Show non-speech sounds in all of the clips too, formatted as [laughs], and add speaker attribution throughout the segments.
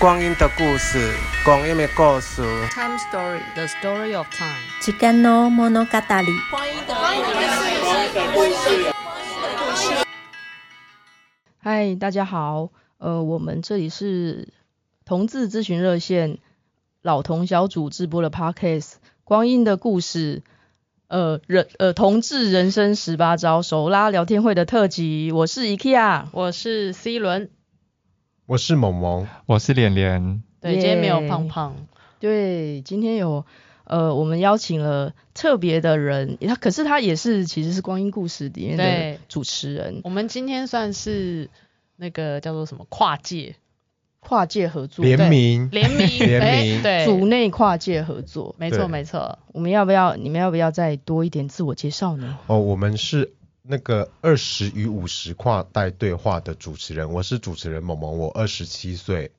Speaker 1: 光阴的故事，光阴的故事。
Speaker 2: Time Story, the story of time。
Speaker 3: 时间の物语。
Speaker 2: 光阴的故事。
Speaker 4: 嗨，大家好，呃，我们这里是同志咨询热线老同小组直播的 Podcast《光阴的故事》呃，人呃同志人生十八招手拉聊天会的特辑，我是 IKEA，
Speaker 2: 我是 C 轮。
Speaker 5: 我是萌萌，
Speaker 6: 我是脸
Speaker 2: 脸。对今天没有胖胖。
Speaker 4: 对，今天有呃，我们邀请了特别的人，他可是他也是其实是光阴故事里面的主持人。
Speaker 2: 我们今天算是那个叫做什么跨界
Speaker 4: 跨界合作
Speaker 5: 联名
Speaker 2: 联名
Speaker 5: 联名
Speaker 2: 对
Speaker 4: 组内跨界合作，
Speaker 2: 没错没错。
Speaker 4: 我们要不要你们要不要再多一点自我介绍呢？
Speaker 5: 哦，我们是。那个二十与五十跨代对话的主持人，我是主持人萌萌，我二十七岁。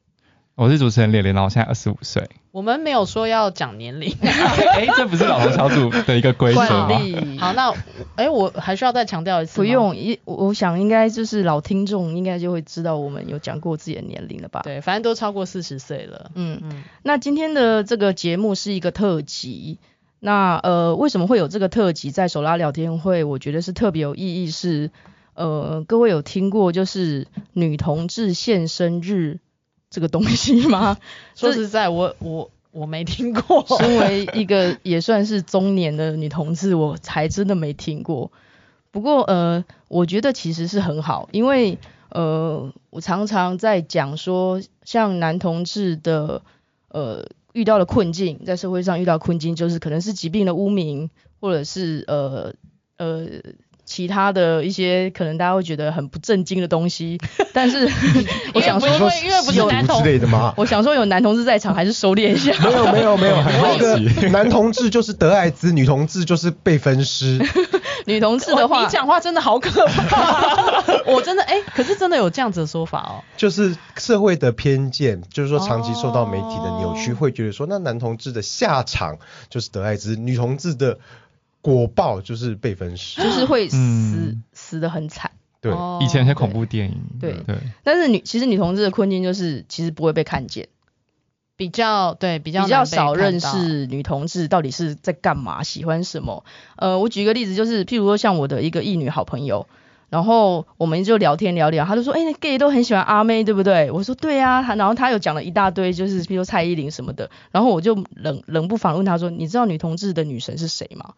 Speaker 6: 我是主持人连连，然后我现在二十五岁。
Speaker 2: 我们没有说要讲年龄，
Speaker 6: 哎、欸，这不是老同小组的一个规则吗？
Speaker 2: 好，那哎、欸，我还需要再强调一次。
Speaker 4: 不用，一我想应该就是老听众应该就会知道我们有讲过自己的年龄了吧？
Speaker 2: 对，反正都超过四十岁了。
Speaker 4: 嗯嗯。那今天的这个节目是一个特辑。那呃，为什么会有这个特辑在手拉聊天会？我觉得是特别有意义是，是呃，各位有听过就是女同志现身日这个东西吗？[laughs]
Speaker 2: 说实在，我我我没听过。
Speaker 4: 身为一个 [laughs] 也算是中年的女同志，我才真的没听过。不过呃，我觉得其实是很好，因为呃，我常常在讲说，像男同志的呃。遇到了困境，在社会上遇到困境，就是可能是疾病的污名，或者是呃呃其他的一些可能大家会觉得很不正经的东西。[laughs] 但是 [laughs] 我想说，
Speaker 2: 因为因为不是男同
Speaker 5: 之类的吗？
Speaker 4: 我想说有男同志在场，还是收敛一下。
Speaker 5: 没有没有没有，很 [laughs] 好奇男同志就是得艾滋，女同志就是被分尸。
Speaker 4: 女同志的话，
Speaker 2: 你讲话真的好可怕。我真的哎、欸，可是真的有这样子的说法哦。
Speaker 5: 就是社会的偏见，就是说长期受到媒体的扭曲，会觉得说那男同志的下场就是得艾滋，女同志的果报就是被分尸，
Speaker 4: 就是会死、
Speaker 6: 嗯、
Speaker 4: 死的很惨。
Speaker 5: 对，
Speaker 6: 以前一些恐怖电影。
Speaker 4: 对
Speaker 6: 对。
Speaker 4: 但是女其实女同志的困境就是其实不会被看见。
Speaker 2: 比较对比较
Speaker 4: 比较少认识女同志到底是在干嘛，喜欢什么。呃，我举一个例子，就是譬如说像我的一个异女好朋友，然后我们就聊天聊聊，他就说，哎、欸、，gay 都很喜欢阿妹，对不对？我说对啊，然后他又讲了一大堆，就是譬如说蔡依林什么的，然后我就冷冷不防问他说，你知道女同志的女神是谁吗？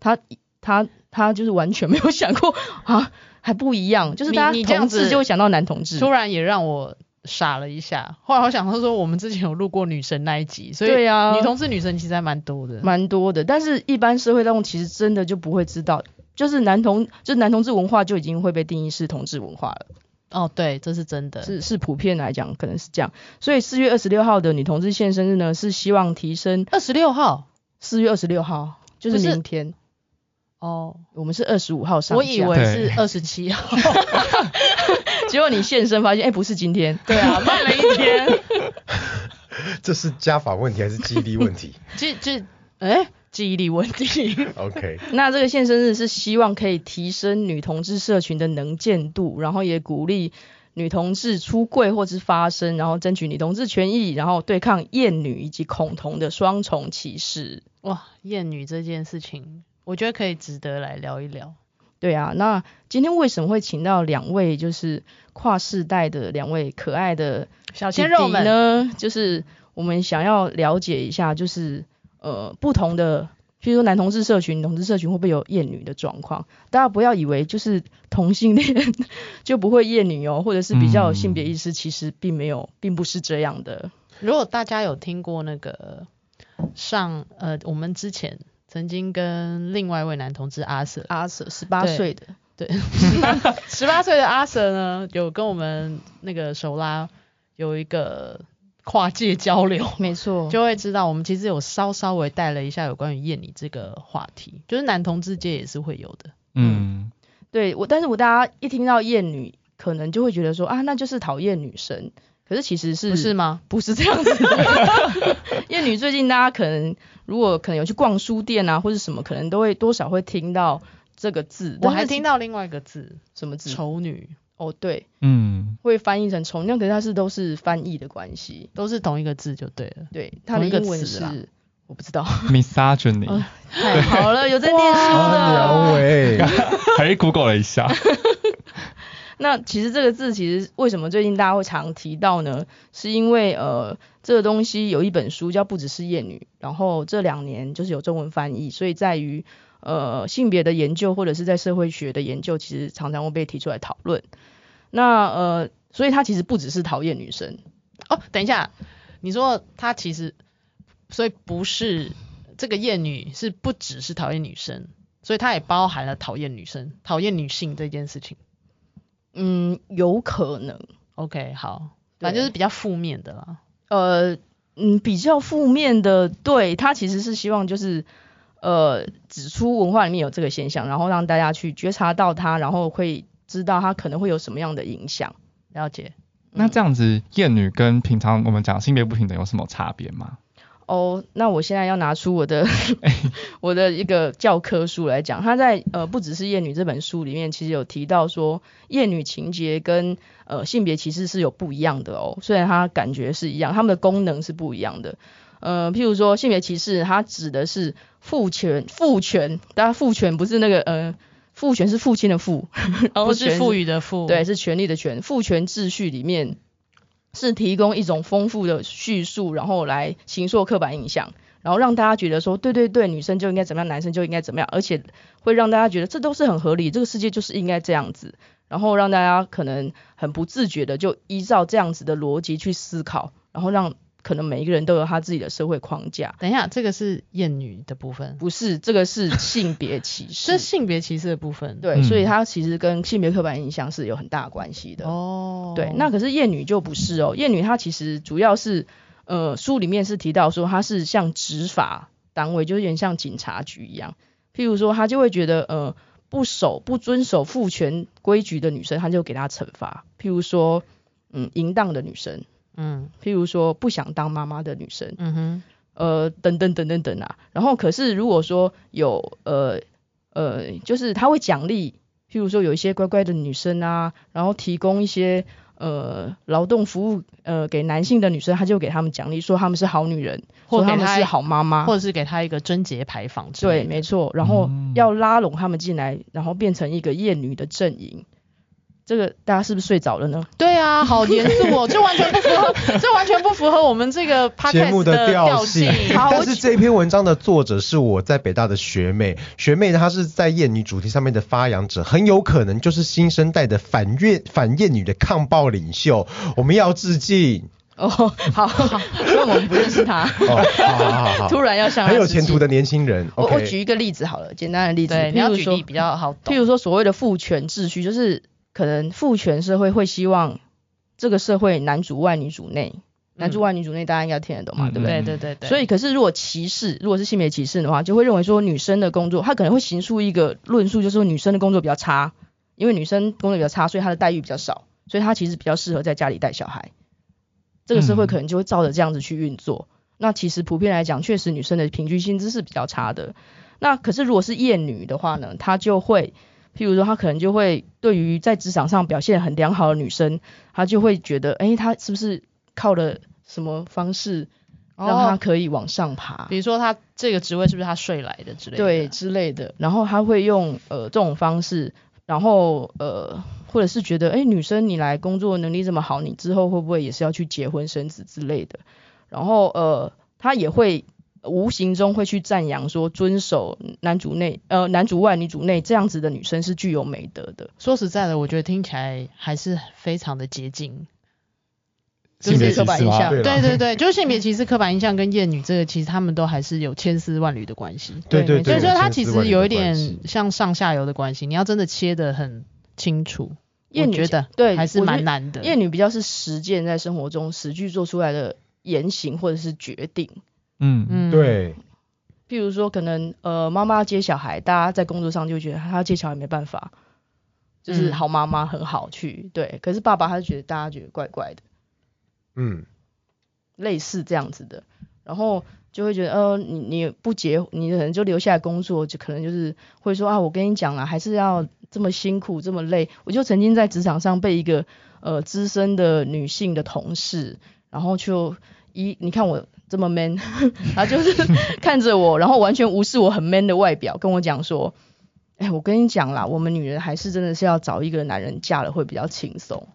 Speaker 4: 他他他就是完全没有想过 [laughs] 啊，还不一样，就是大家同志就会想到男同志，
Speaker 2: 突然也让我。傻了一下，后来我想到说，我们之前有录过女神那一集，所以对啊，女同志女神其实还蛮多的，
Speaker 4: 蛮多的。但是，一般社会当中其实真的就不会知道，就是男同，就是男同志文化就已经会被定义是同志文化了。
Speaker 2: 哦，对，这是真的，
Speaker 4: 是是普遍来讲可能是这样。所以四月二十六号的女同志现身日呢，是希望提升。
Speaker 2: 二十六号，
Speaker 4: 四月二十六号就是明天。哦，我们是二十五号上架，
Speaker 2: 我以为是二十七号。[laughs] [laughs]
Speaker 4: 结果你现身发现，哎、欸，不是今天，
Speaker 2: 对啊，慢了一天。[laughs]
Speaker 5: 这是加法问题还是记忆力问题？
Speaker 2: 记记，哎，记忆力问题。
Speaker 5: OK。
Speaker 4: 那这个现身日是希望可以提升女同志社群的能见度，然后也鼓励女同志出柜或是发声，然后争取女同志权益，然后对抗厌女以及恐同的双重歧视。
Speaker 2: 哇，厌女这件事情，我觉得可以值得来聊一聊。
Speaker 4: 对啊，那今天为什么会请到两位就是跨世代的两位可爱的
Speaker 2: 小鲜肉们
Speaker 4: 呢？就是我们想要了解一下，就是呃不同的，譬如说男同志社群、女同志社群会不会有厌女的状况？大家不要以为就是同性恋 [laughs] 就不会厌女哦，或者是比较有性别意识，其实并没有，并不是这样的。
Speaker 2: 如果大家有听过那个上呃我们之前。曾经跟另外一位男同志阿 Sir，
Speaker 4: 阿 Sir 十八岁的，
Speaker 2: 对，十八岁的阿 Sir 呢，有跟我们那个手拉有一个跨界交流，
Speaker 4: 没错，
Speaker 2: 就会知道我们其实有稍稍微带了一下有关于厌女这个话题，就是男同志界也是会有的，
Speaker 6: 嗯，
Speaker 4: 对我，但是我大家一听到厌女，可能就会觉得说啊，那就是讨厌女生。可是其实是
Speaker 2: 不是吗？
Speaker 4: 不是这样子的。[laughs] 厌女最近大家可能如果可能有去逛书店啊，或者什么，可能都会多少会听到这个字。
Speaker 2: 我还听到另外一个字，
Speaker 4: 什么字？
Speaker 2: 丑女。
Speaker 4: 哦，对，
Speaker 6: 嗯，
Speaker 4: 嗯，会翻译成丑，那可是它是都是翻译的关系，
Speaker 2: 都是同一个字就对了。
Speaker 4: 对，它的英文是我不知道。
Speaker 6: Misogyny。
Speaker 4: 太好了，有在念书的。[laughs]
Speaker 5: 两位，[laughs]
Speaker 6: 还 Google 了一下。
Speaker 4: 那其实这个字其实为什么最近大家会常提到呢？是因为呃这个东西有一本书叫《不只是厌女》，然后这两年就是有中文翻译，所以在于呃性别的研究或者是在社会学的研究，其实常常会被提出来讨论。那呃所以他其实不只是讨厌女生
Speaker 2: 哦。等一下，你说他其实所以不是这个厌女是不只是讨厌女生，所以他也包含了讨厌女生、讨厌女性这件事情。
Speaker 4: 嗯，有可能。
Speaker 2: OK，好，反正就是比较负面的啦。
Speaker 4: 呃，嗯，比较负面的，对，他其实是希望就是呃指出文化里面有这个现象，然后让大家去觉察到它，然后会知道它可能会有什么样的影响。
Speaker 2: 了解。
Speaker 6: 那这样子，厌女跟平常我们讲性别不平等有什么差别吗？
Speaker 4: 哦，那我现在要拿出我的 [laughs] 我的一个教科书来讲，他在呃不只是厌女这本书里面，其实有提到说厌女情节跟呃性别歧视是有不一样的哦，虽然它感觉是一样，他们的功能是不一样的。呃，譬如说性别歧视，它指的是父权父权，当然父权不是那个呃父权是父亲的父，[laughs] 然后
Speaker 2: 是赋予的赋，
Speaker 4: 对，是权力的权，父权秩序里面。是提供一种丰富的叙述，然后来形塑刻板印象，然后让大家觉得说，对对对，女生就应该怎么样，男生就应该怎么样，而且会让大家觉得这都是很合理，这个世界就是应该这样子，然后让大家可能很不自觉的就依照这样子的逻辑去思考，然后让。可能每一个人都有他自己的社会框架。
Speaker 2: 等一下，这个是厌女的部分？
Speaker 4: 不是，这个是性别歧视。[laughs]
Speaker 2: 是性别歧视的部分。
Speaker 4: 对，所以它其实跟性别刻板印象是有很大关系的。哦。对，那可是厌女就不是哦。厌女她其实主要是，呃，书里面是提到说她是像执法单位，就有点像警察局一样。譬如说，她就会觉得，呃，不守、不遵守父权规矩的女生，她就给她惩罚。譬如说，嗯，淫荡的女生。嗯，譬如说不想当妈妈的女生，嗯哼，呃，等等等等等啊。然后可是如果说有呃呃，就是他会奖励，譬如说有一些乖乖的女生啊，然后提供一些呃劳动服务呃给男性的女生，他就给他们奖励，说他们是好女人，或者他们是好妈妈，
Speaker 2: 或者是给他一个贞节牌坊。
Speaker 4: 对，没错。然后要拉拢他们进来，然后变成一个厌女的阵营。这个大家是不是睡着了呢？
Speaker 2: 对啊，好严肃哦，这完全不符合，[laughs] 这完全不符合我们这个节目的调性。
Speaker 5: 好，但是这篇文章的作者是我在北大的学妹，学妹她是在厌女主题上面的发扬者，很有可能就是新生代的反厌反厌女的抗暴领袖，我们要致敬。
Speaker 4: 哦，好好，因为我们不认识他。哦，好好好好。突然要向
Speaker 5: 很有前途的年轻人。
Speaker 4: 我我举一个例子好了，简单的例子，
Speaker 2: 对，你要举例比较好懂。
Speaker 4: 譬如说所谓的父权秩序，就是。可能父权社会会希望这个社会男主外女主内，嗯、男主外女主内，大家应该听得懂嘛？嗯、对不对？
Speaker 2: 对对对。
Speaker 4: 所以，可是如果歧视，如果是性别歧视的话，就会认为说女生的工作，他可能会行出一个论述，就是说女生的工作比较差，因为女生工作比较差，所以她的待遇比较少，所以她其实比较适合在家里带小孩。这个社会可能就会照着这样子去运作。嗯、那其实普遍来讲，确实女生的平均薪资是比较差的。那可是如果是厌女的话呢，她就会。譬如说，他可能就会对于在职场上表现很良好的女生，他就会觉得，哎，他是不是靠了什么方式让她可以往上爬？
Speaker 2: 哦，比如说，他这个职位是不是他睡来的之类的？
Speaker 4: 对，之类的。然后他会用呃这种方式，然后呃或者是觉得，哎，女生你来工作能力这么好，你之后会不会也是要去结婚生子之类的？然后呃他也会。无形中会去赞扬说，遵守男主内呃男主外女主内这样子的女生是具有美德的。
Speaker 2: 说实在的，我觉得听起来还是非常的接近
Speaker 6: 就是
Speaker 2: 刻板印象。
Speaker 6: 对
Speaker 2: 对对，就是性别歧视刻板印象跟厌女这个，其实他们都还是有千丝万缕的关系。
Speaker 5: 对对对，
Speaker 2: 所以说它其实有一点像上下游的关系。你要真的切得很清楚，厌女觉得对还是蛮难的。
Speaker 4: 厌女比较是实践在生活中实际做出来的言行或者是决定。
Speaker 5: 嗯嗯，对。
Speaker 4: 譬如说，可能呃，妈妈要接小孩，大家在工作上就觉得她要接小孩没办法，就是好妈妈很好去，嗯、对。可是爸爸他就觉得大家觉得怪怪的，嗯，类似这样子的，然后就会觉得呃，你你不结，你可能就留下来工作，就可能就是会说啊，我跟你讲了，还是要这么辛苦这么累。我就曾经在职场上被一个呃资深的女性的同事，然后就一你看我这么 man，[laughs] 他就是 [laughs] 看着我，然后完全无视我很 man 的外表，跟我讲说，哎，我跟你讲啦，我们女人还是真的是要找一个男人嫁了会比较轻松。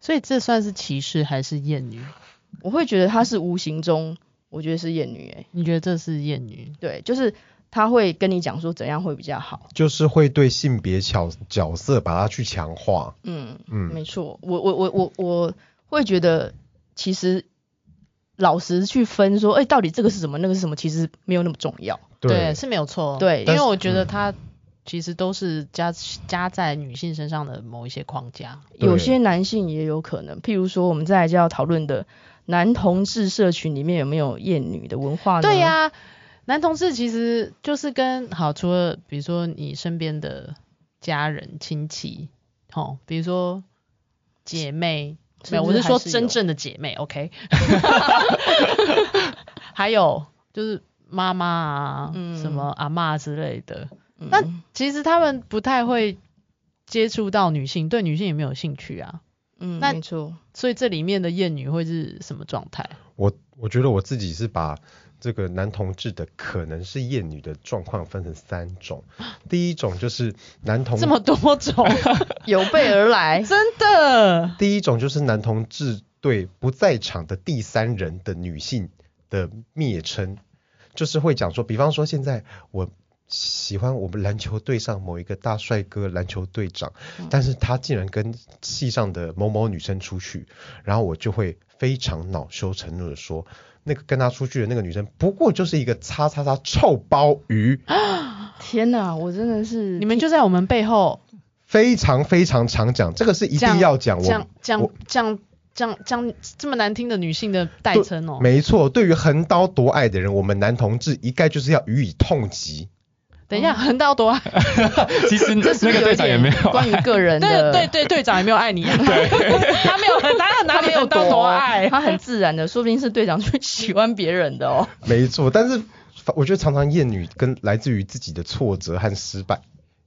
Speaker 2: 所以这算是歧视还是厌女？
Speaker 4: 我会觉得他是无形中，我觉得是厌女、欸。哎，
Speaker 2: 你觉得这是厌女？
Speaker 4: 对，就是他会跟你讲说怎样会比较好，
Speaker 5: 就是会对性别角角色把它去强化。
Speaker 4: 嗯嗯，没错。我我我我我会觉得，其实老实去分说，哎、欸，到底这个是什么，那个是什么，其实没有那么重要。
Speaker 5: 对，
Speaker 2: 对是没有错。
Speaker 4: 对，
Speaker 2: 因为我觉得他。其实都是加加在女性身上的某一些框架，
Speaker 4: 有些男性也有可能，譬如说我们再来就要讨论的男同志社群里面有没有厌女的文化呢？
Speaker 2: 对呀、啊，男同志其实就是跟好，除了比如说你身边的家人亲戚，哦，比如说姐妹，没有，我是说真正的姐妹，OK，[laughs] 还有就是妈妈啊，嗯、什么阿妈之类的。那其实他们不太会接触到女性，对女性也没有兴趣啊。
Speaker 4: 嗯，
Speaker 2: 那
Speaker 4: 没错。
Speaker 2: 所以这里面的艳女会是什么状态？
Speaker 5: 我我觉得我自己是把这个男同志的可能是厌女的状况分成三种。[gasps] 第一种就是男同
Speaker 2: 这么多种 [laughs]
Speaker 4: 有备而来，
Speaker 2: 真的。
Speaker 5: 第一种就是男同志对不在场的第三人的女性的蔑称，就是会讲说，比方说现在我。喜欢我们篮球队上某一个大帅哥篮球队长，但是他竟然跟系上的某某女生出去，然后我就会非常恼羞成怒的说，那个跟他出去的那个女生不过就是一个叉叉叉臭鲍鱼。[gasps]
Speaker 4: 天哪，我真的是，
Speaker 2: 你们就在我们背后
Speaker 5: 非常非常常讲，这个是一定要讲，
Speaker 2: 讲讲讲讲讲这么难听的女性的代称哦。
Speaker 5: 没错，对于横刀夺爱的人，我们男同志一概就是要予以痛击。
Speaker 2: 等一下，横刀夺爱，[laughs]
Speaker 6: 其实 [laughs] 那个队长也没有
Speaker 4: 关于个人的，
Speaker 2: 对对对，队长也没有爱你。啊，[laughs] 对，他没有，他哪里有到多爱，
Speaker 4: 他很自然的，说不定是队长去喜欢别人的哦。
Speaker 5: 没错，但是我觉得常常厌女跟来自于自己的挫折和失败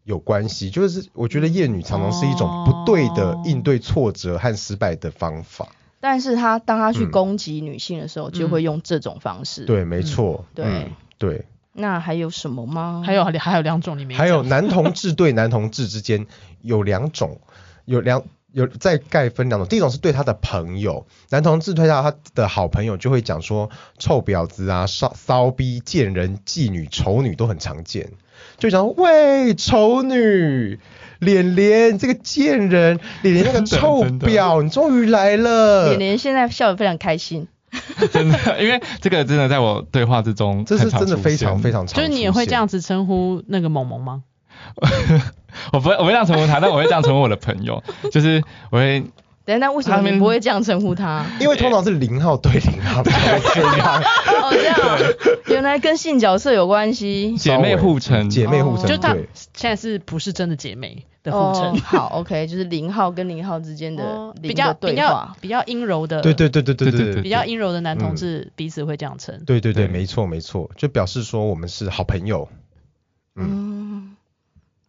Speaker 5: 有关系，就是我觉得厌女常常是一种不对的应对挫折和失败的方法。哦、
Speaker 4: 但是他当他去攻击女性的时候，嗯、就会用这种方式。
Speaker 5: 对，没错，
Speaker 4: 嗯、对、
Speaker 5: 嗯、对。
Speaker 4: 那还有什么吗？
Speaker 2: 还有还有两种里面，
Speaker 5: 还有男同志对 [laughs] 男同志之间有两种，有两有再概分两种。第一种是对他的朋友，男同志对他他的好朋友就会讲说臭婊子啊、骚骚逼、贱人、妓女、丑女都很常见，就讲喂丑女，脸脸这个贱人，脸脸那个 [laughs] 臭婊，你终于来了。
Speaker 4: 脸脸现在笑得非常开心。[laughs]
Speaker 6: 真的，因为这个真的在我对话之中，
Speaker 5: 这是真的非常非常常。
Speaker 2: 就是你也会这样子称呼那个萌萌吗？[laughs]
Speaker 6: 我不会，我会这样称呼他，但我会这样称呼我的朋友，就是我会。[laughs]
Speaker 4: 等一下，为什么你不会这样称呼他？
Speaker 5: 因为通常是零号对零号这样。
Speaker 4: 哦，这样，原来跟性角色有关系。
Speaker 6: 姐妹互称，
Speaker 5: 姐妹互称，
Speaker 2: 就她现在是不是真的姐妹的互称？[laughs]
Speaker 4: 好，OK，就是零号跟零号之间的
Speaker 2: 比较比较比较阴柔的。
Speaker 5: 对对对对对对对，
Speaker 2: 比较阴柔的 [laughs] 男同志彼此会这样称。
Speaker 5: 对对对，没错没错，就表示说我们是好朋友。
Speaker 4: 嗯，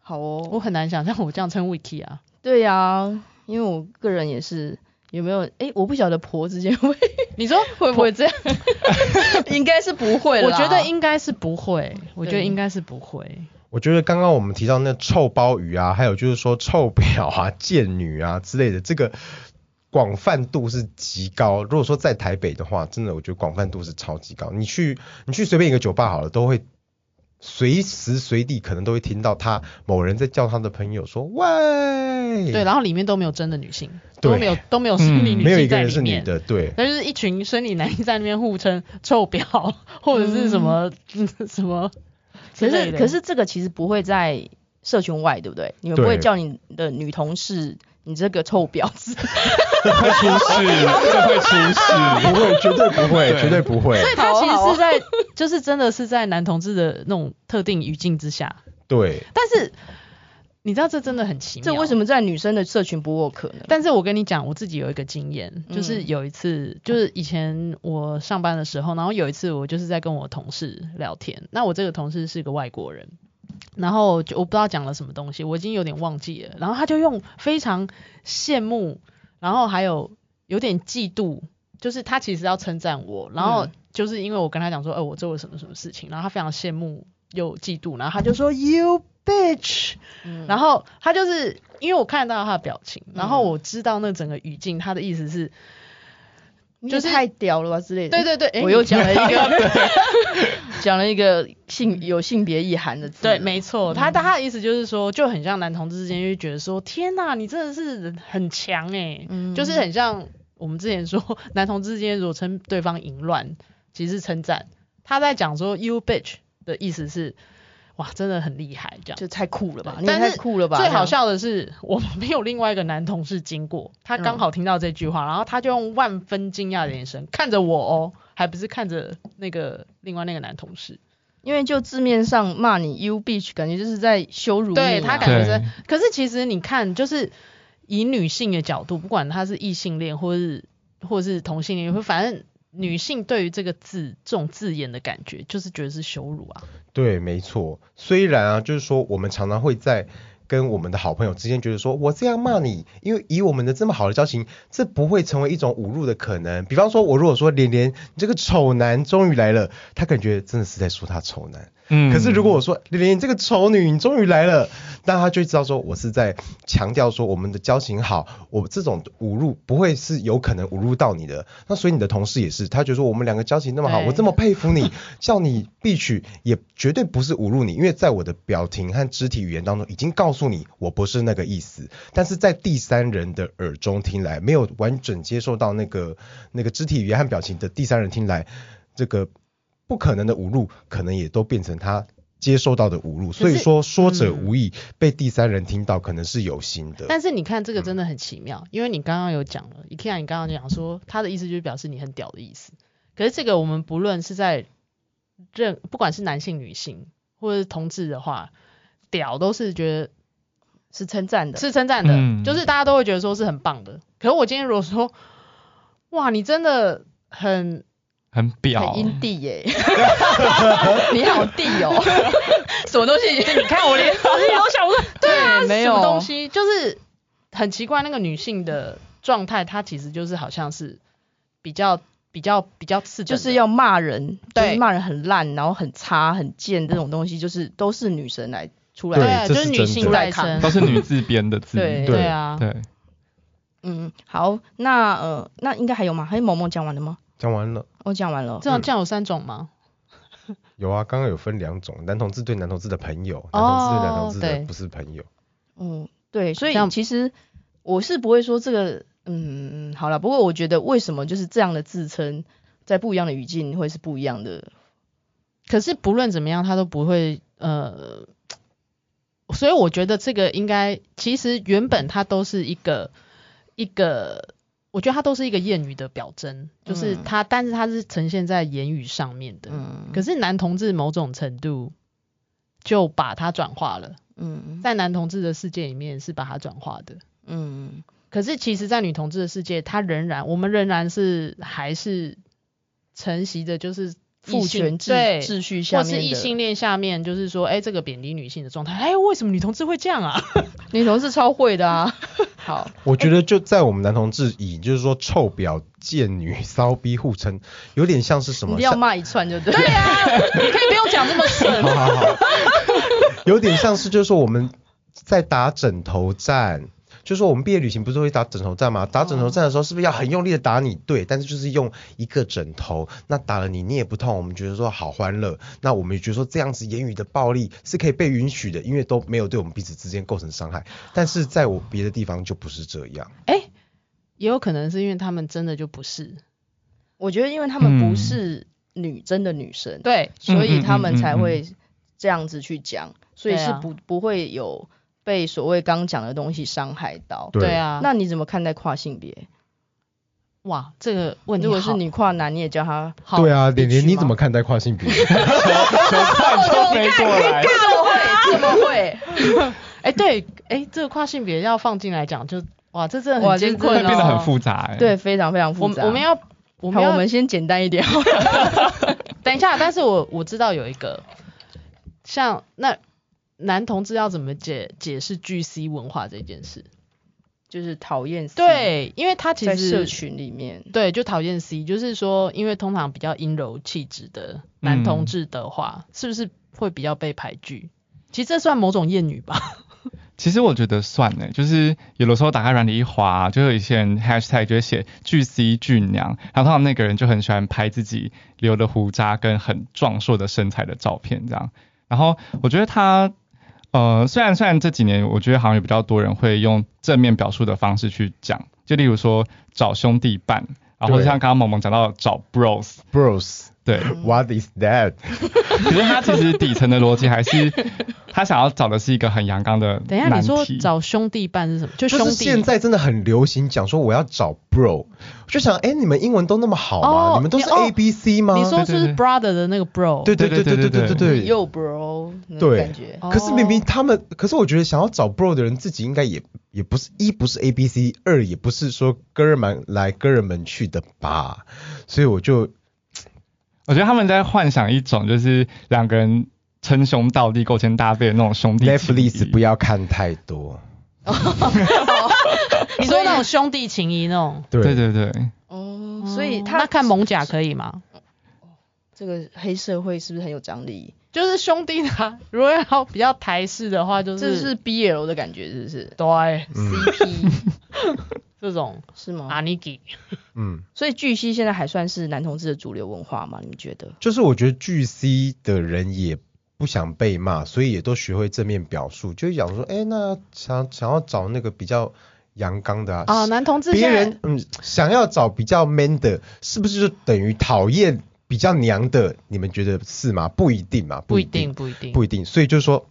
Speaker 4: 好哦，
Speaker 2: 我很难想象我这样称 Vicky 啊。[laughs]
Speaker 4: 对呀。因为我个人也是有没有哎，我不晓得婆之间会，你说会不会这样？应该是不会，
Speaker 2: 我觉得应该是不会，我觉得应该是不会。
Speaker 5: 我觉得刚刚我们提到那臭鲍鱼啊，还有就是说臭婊啊、[laughs] 贱女啊之类的，这个广泛度是极高。如果说在台北的话，真的我觉得广泛度是超级高。你去你去随便一个酒吧好了，都会。随时随地可能都会听到他某人在叫他的朋友说喂，
Speaker 2: 对，然后里面都没有真的女性，都没有都没有生理女性在里面，
Speaker 5: 没有一个人是女的，对，
Speaker 2: 那就是一群生理男性在那边互称臭婊或者是什么、嗯、[laughs] 什么，
Speaker 4: 可是可是这个其实不会在社群外，对不对？你们不会叫你的女同事。你这个臭婊子，
Speaker 6: 会出事，这会出事，
Speaker 5: 不会，绝对不会，绝对不会。
Speaker 2: 所以他其实是在，就是真的是在男同志的那种特定语境之下。
Speaker 5: 对。
Speaker 2: 但是你知道这真的很奇妙，
Speaker 4: 这为什么在女生的社群不 work 呢？
Speaker 2: 但是我跟你讲，我自己有一个经验，就是有一次，就是以前我上班的时候，然后有一次我就是在跟我同事聊天，那我这个同事是个外国人。然后就我不知道讲了什么东西，我已经有点忘记了。然后他就用非常羡慕然后还有有点嫉妒，就是他其实要称赞我，然后就是因为我跟他讲说，呃，我做了什么什么事情，然后他非常羡慕又嫉妒，然后他就说 You bitch，嗯，然后他就是因为我看到他的表情，然后我知道那整个语境，他的意思是。
Speaker 4: 就是太屌了吧之类的。
Speaker 2: 对对对，
Speaker 4: 我又讲了一个，[laughs] 讲了一个性有性别意涵的字。
Speaker 2: 对，没错，他他的意思就是说，就很像男同志之间就觉得说，天呐，你真的是很强诶，嗯，就是很像我们之前说，[laughs] 男同志之间如果称对方淫乱，其实是称赞。他在讲说 you bitch 的意思是。哇，真的很厉害，这样
Speaker 4: 就太酷了吧？你太酷了吧？
Speaker 2: 最好笑的是，我们没有另外一个男同事经过，他刚好听到这句话，嗯、然后他就用万分惊讶的眼神看着我哦，还不是看着那个另外那个男同事，
Speaker 4: 因为就字面上骂你 you bitch，感觉就是在羞辱你、啊。
Speaker 2: 对他感觉是，可是其实你看，就是以女性的角度，不管他是异性恋，或是或是同性恋，会反正。女性对于这个字这种字眼的感觉，就是觉得是羞辱啊。
Speaker 5: 对，没错。虽然啊，就是说我们常常会在跟我们的好朋友之间觉得说，我这样骂你，因为以我们的这么好的交情，这不会成为一种侮辱的可能。比方说，我如果说连连你这个丑男终于来了，他感觉真的是在说他丑男。嗯，可是如果我说连连这个丑女，你终于来了，那他就知道说我是在强调说我们的交情好，我这种侮辱不会是有可能侮辱到你的。那所以你的同事也是，他觉得说我们两个交情那么好，我这么佩服你，[laughs] 叫你必须也绝对不是侮辱你，因为在我的表情和肢体语言当中已经告诉你我不是那个意思。但是在第三人的耳中听来，没有完整接受到那个那个肢体语言和表情的第三人听来，这个。不可能的侮辱，可能也都变成他接受到的侮辱。所以说，说者无意，嗯，被第三人听到，可能是有心的。
Speaker 2: 但是你看这个真的很奇妙，嗯，因为你刚刚有讲了，IKEA，你刚刚讲说他的意思就是表示你很屌的意思。可是这个我们不论是在任，不管是男性、女性或者是同志的话，屌都是觉得
Speaker 4: 是称赞的，
Speaker 2: 是称赞的，嗯，就是大家都会觉得说是很棒的。可是我今天如果说，哇，你真的很。
Speaker 6: 很婊，
Speaker 4: 很阴地耶！[laughs] 你好地哦，[laughs] 什么东西？
Speaker 2: 你看我连东西都想不出，[laughs] 对啊，
Speaker 4: 没有
Speaker 2: 什么东西，就是很奇怪。那个女性的状态，她其实就是好像是比较比较比较次，
Speaker 4: 就是要骂人，对，骂人很烂，然后很差、很贱这种东西，就是都是女神来出来，
Speaker 2: 对啊，就是女性来看，
Speaker 6: 都是女字边的字，
Speaker 2: 对对啊，
Speaker 6: 对。
Speaker 4: 嗯，好，那呃，那应该还有吗？还有萌萌讲完了吗？
Speaker 5: 讲完了，
Speaker 4: 我讲完了。
Speaker 2: 这样这样有三种吗？
Speaker 5: 有啊，刚刚有分两种，男同志对男同志的朋友，男同志对男同志的不是朋友。
Speaker 4: 嗯，对，所以其实我是不会说这个，嗯，好了。不过我觉得为什么就是这样的自称，在不一样的语境会是不一样的。
Speaker 2: 可是不论怎么样，他都不会呃，[tsk] 所以我觉得这个应该其实原本它都是一个一个。我觉得它都是一个谚语的表征，就是它，嗯、但是它是呈现在言语上面的。嗯。可是男同志某种程度就把它转化了。嗯。在男同志的世界里面是把它转化的。嗯。可是其实，在女同志的世界，它仍然，我们仍然是还是承袭的，就是
Speaker 4: 父权制秩序下面，
Speaker 2: 或是异性恋下面，就是说，哎，这个贬低女性的状态，哎，为什么女同志会这样啊？[laughs]
Speaker 4: 女同志超会的啊。[laughs] 好，
Speaker 5: 我觉得就在我们男同志以就是说臭婊、贱女、骚逼互称，有点像是什么？
Speaker 4: 你要骂一串就对。
Speaker 2: 对啊，你可以不用讲这么 [laughs] 顺。
Speaker 5: 好好好，有点像是就是说我们在打枕头战。就是说我们毕业旅行不是会打枕头战吗？打枕头战的时候是不是要很用力的打你？对，但是就是用一个枕头，那打了你你也不痛，我们觉得说好欢乐。那我们也觉得说这样子言语的暴力是可以被允许的，因为都没有对我们彼此之间构成伤害。但是在我别的地方就不是这样。
Speaker 2: 哎、欸，也有可能是因为他们真的就不是。
Speaker 4: 我觉得因为他们不是女真的女生，
Speaker 2: 对，
Speaker 4: 所以他们才会这样子去讲，所以是不不会有。被所谓刚讲的东西伤害到，
Speaker 2: 对啊，
Speaker 4: 那你怎么看待跨性别？
Speaker 2: 哇，这个问题，
Speaker 4: 如果是女跨男，你也叫他好？
Speaker 5: 对啊，连连你怎么看待跨性别？
Speaker 6: 球飞过来，
Speaker 4: 怎么会？怎么会？
Speaker 2: 哎，对，哎，这个跨性别要放进来讲，就哇，这真的很艰困，
Speaker 6: 变得很复杂，哎，
Speaker 4: 对，非常非常复杂。
Speaker 2: 我我们要，我们，
Speaker 4: 我们先简单一点。
Speaker 2: 等一下，但是我我知道有一个，像那。男同志要怎么解解释 GC 文化这件事？
Speaker 4: 就是讨厌 C，
Speaker 2: 对，因为他其实
Speaker 4: 在社群里面，
Speaker 2: 对，就讨厌 C，就是说，因为通常比较阴柔气质的男同志的话，嗯、是不是会比较被排拒？其实这算某种厌女吧。[laughs]
Speaker 6: 其实我觉得算呢，就是有的时候打开软体一滑，就有一些人 hashtag 就会写巨 C 巨娘，然后通常那个人就很喜欢拍自己留的胡渣跟很壮硕的身材的照片这样。然后我觉得他，呃，虽然虽然这几年我觉得好像有比较多人会用正面表述的方式去讲，就例如说找兄弟伴，然后像刚刚萌萌讲到找 bros，bros。对，[laughs]
Speaker 5: What is that？[laughs]
Speaker 6: 可是他其实底层的逻辑还是 [laughs] 他想要找的是一个很阳刚的。
Speaker 2: 等一下，你说找兄弟伴是什么？就兄弟。
Speaker 5: 是现在真的很流行讲说我要找 bro，我就想，哎，你们英文都那么好吗？哦、你们都是 A B C 吗？
Speaker 2: 你说是 brother 的那个 bro？
Speaker 5: 对对对对对对对对。
Speaker 4: 又 bro，
Speaker 5: 对，感觉。可是明明他们，可是我觉得想要找 bro 的人自己应该也也不是一不是 A B C，二也不是说哥们来哥们去的吧？所以我就。
Speaker 6: 我觉得他们在幻想一种就是两个人称兄道弟、勾肩搭背的那种兄弟。
Speaker 5: Netflix 不要看太多。[laughs]
Speaker 2: 你说那种兄弟情谊那种？
Speaker 6: 对对对。
Speaker 4: 哦，所以他
Speaker 2: 那看猛甲可以吗？
Speaker 4: 这个黑社会是不是很有张力？
Speaker 2: 就是兄弟的，如果要比较台式的话，就是
Speaker 4: 这是 BL 的感觉，是不是？
Speaker 2: 对，CP。[laughs] 这种
Speaker 4: 是吗？
Speaker 2: 阿尼基，
Speaker 5: 嗯，
Speaker 4: 所以巨 C 现在还算是男同志的主流文化吗？你们觉得？
Speaker 5: 就是我觉得巨 C 的人也不想被骂，所以也都学会正面表述，就讲说，哎，那想想要找那个比较阳刚的啊，
Speaker 2: 哦，男同志，
Speaker 5: 别人嗯想要找比较 man 的，是不是就等于讨厌比较娘的？你们觉得是吗？不一定嘛，
Speaker 2: 不一定，不一定，不一定，
Speaker 5: 所以就是说。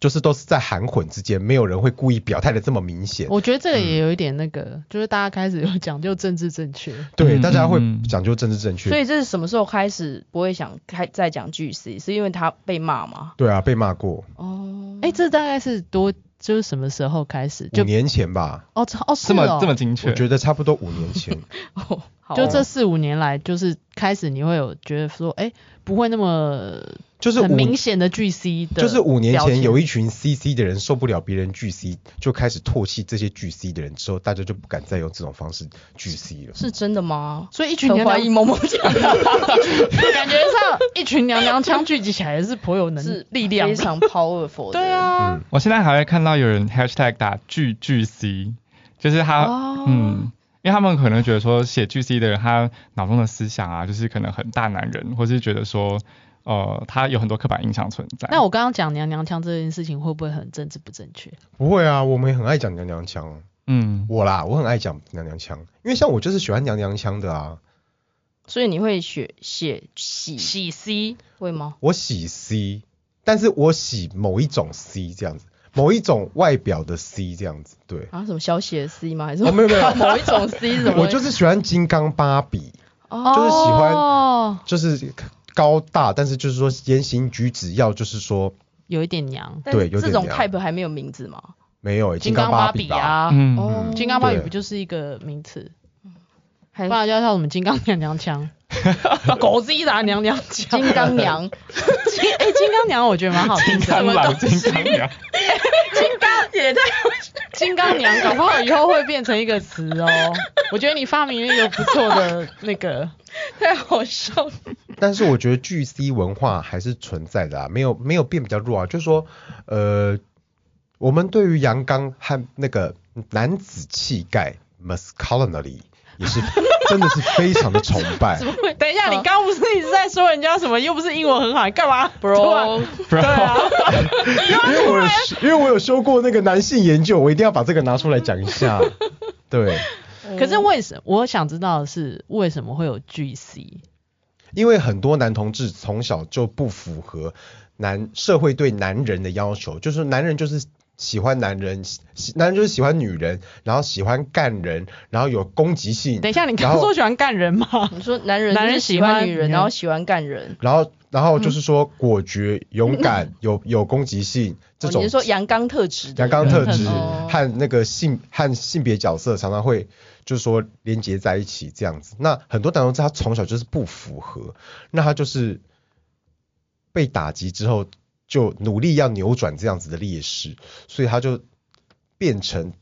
Speaker 5: 就是都是在含混之间，没有人会故意表态的这么明显。
Speaker 2: 我觉得这个也有一点那个，嗯、就是大家开始有讲究政治正确。
Speaker 5: 对，大家会讲究政治正确。
Speaker 4: 所以这是什么时候开始不会想开再讲巨 C？是因为他被骂吗？
Speaker 5: 对啊，被骂过。
Speaker 4: 哦，
Speaker 2: 哎，这大概是多就是什么时候开始？就
Speaker 5: 五年前吧。
Speaker 2: 哦，哦，是哦，
Speaker 6: 这么这么精确？
Speaker 5: 我觉得差不多五年前。[laughs]
Speaker 2: 哦，就这四五年来，就是开始你会有觉得说，哎，不会那么。
Speaker 5: 就是
Speaker 2: 很明显的巨 C 的，
Speaker 5: 就是五年前有一群 CC 的人受不了别人巨 C，就开始唾弃这些巨 C 的人，之后大家就不敢再用这种方式巨 C 了。
Speaker 4: 是真的吗？
Speaker 2: 所以一群娘娘萌萌讲，[laughs] 感觉上一群娘娘腔聚集起来是颇有能力量，
Speaker 4: 非常 powerful。
Speaker 2: 对啊、
Speaker 6: 嗯，我现在还会看到有人 hashtag 打巨巨 C，就是他，哦、嗯，因为他们可能觉得说写巨 C 的人，他脑中的思想啊，就是可能很大男人，或是觉得说。呃，他有很多刻板印象存在。
Speaker 2: 那我刚刚讲娘娘腔这件事情会不会很政治不正确？
Speaker 5: 不会啊，我们也很爱讲娘娘腔。
Speaker 6: 嗯，
Speaker 5: 我啦，我很爱讲娘娘腔，因为像我就是喜欢娘娘腔的啊。
Speaker 4: 所以你会写写喜
Speaker 2: 喜 C
Speaker 4: 会吗？
Speaker 5: 我喜 C，但是我喜某一种 C 这样子，某一种外表的 C 这样子，对。
Speaker 4: 啊，什么小写 C 吗？还是？
Speaker 5: 哦，没有没有，[laughs]
Speaker 4: 某一种 C 什么？
Speaker 5: 我就是喜欢金刚芭比，哦、就是喜欢，就是。高大，但是就是说言行举止要就是说
Speaker 2: 有一点娘，
Speaker 5: 对，有。
Speaker 4: 这种 type 还没有名字吗？
Speaker 5: 没有，
Speaker 2: 金刚芭比啊，
Speaker 6: 嗯，
Speaker 2: 哦，金刚芭比不就是一个名词？不然叫叫什么金刚娘娘腔？[laughs] 狗子一打娘娘腔，
Speaker 4: 金刚娘，[laughs]
Speaker 2: 金哎金刚娘我觉得蛮好听的，
Speaker 6: 什么金刚娘？[laughs]
Speaker 2: 金刚也在，金刚娘搞不好以后会变成一个词哦。我觉得你发明了一个不错的那个。太好笑了，
Speaker 5: 但是我觉得巨 C 文化还是存在的啊，没有没有变比较弱啊。就是说，呃，我们对于阳刚和那个男子气概 masculinity 也是 [laughs] 真的是非常的崇拜。[laughs]
Speaker 2: 怎么会？等一下，你刚刚不是一直在说人家什么？又不是英文很好，你干嘛？Bro，对啊，[laughs]
Speaker 5: 因为我因为我有修过那个男性研究，我一定要把这个拿出来讲一下。对。
Speaker 2: 可是为什么？我想知道的是为什么会有 GC？
Speaker 5: 因为很多男同志从小就不符合男社会对男人的要求，就是男人就是喜欢男人，喜男人就是喜欢女人，然后喜欢干人，然后有攻击性。
Speaker 2: 等一下，你刚刚说喜欢干人吗？
Speaker 4: 你说男人男人喜欢女人，然后喜欢干人，
Speaker 5: 然后然后就是说果决、勇敢、[laughs] 有有攻击性这种。
Speaker 4: 你是说阳刚特质？
Speaker 5: 阳刚特质和那个性和性别角色常常会。就是说连接在一起这样子，那很多男同志他从小就是不符合，那他就是被打击之后就努力要扭转这样子的劣势，所以他就变成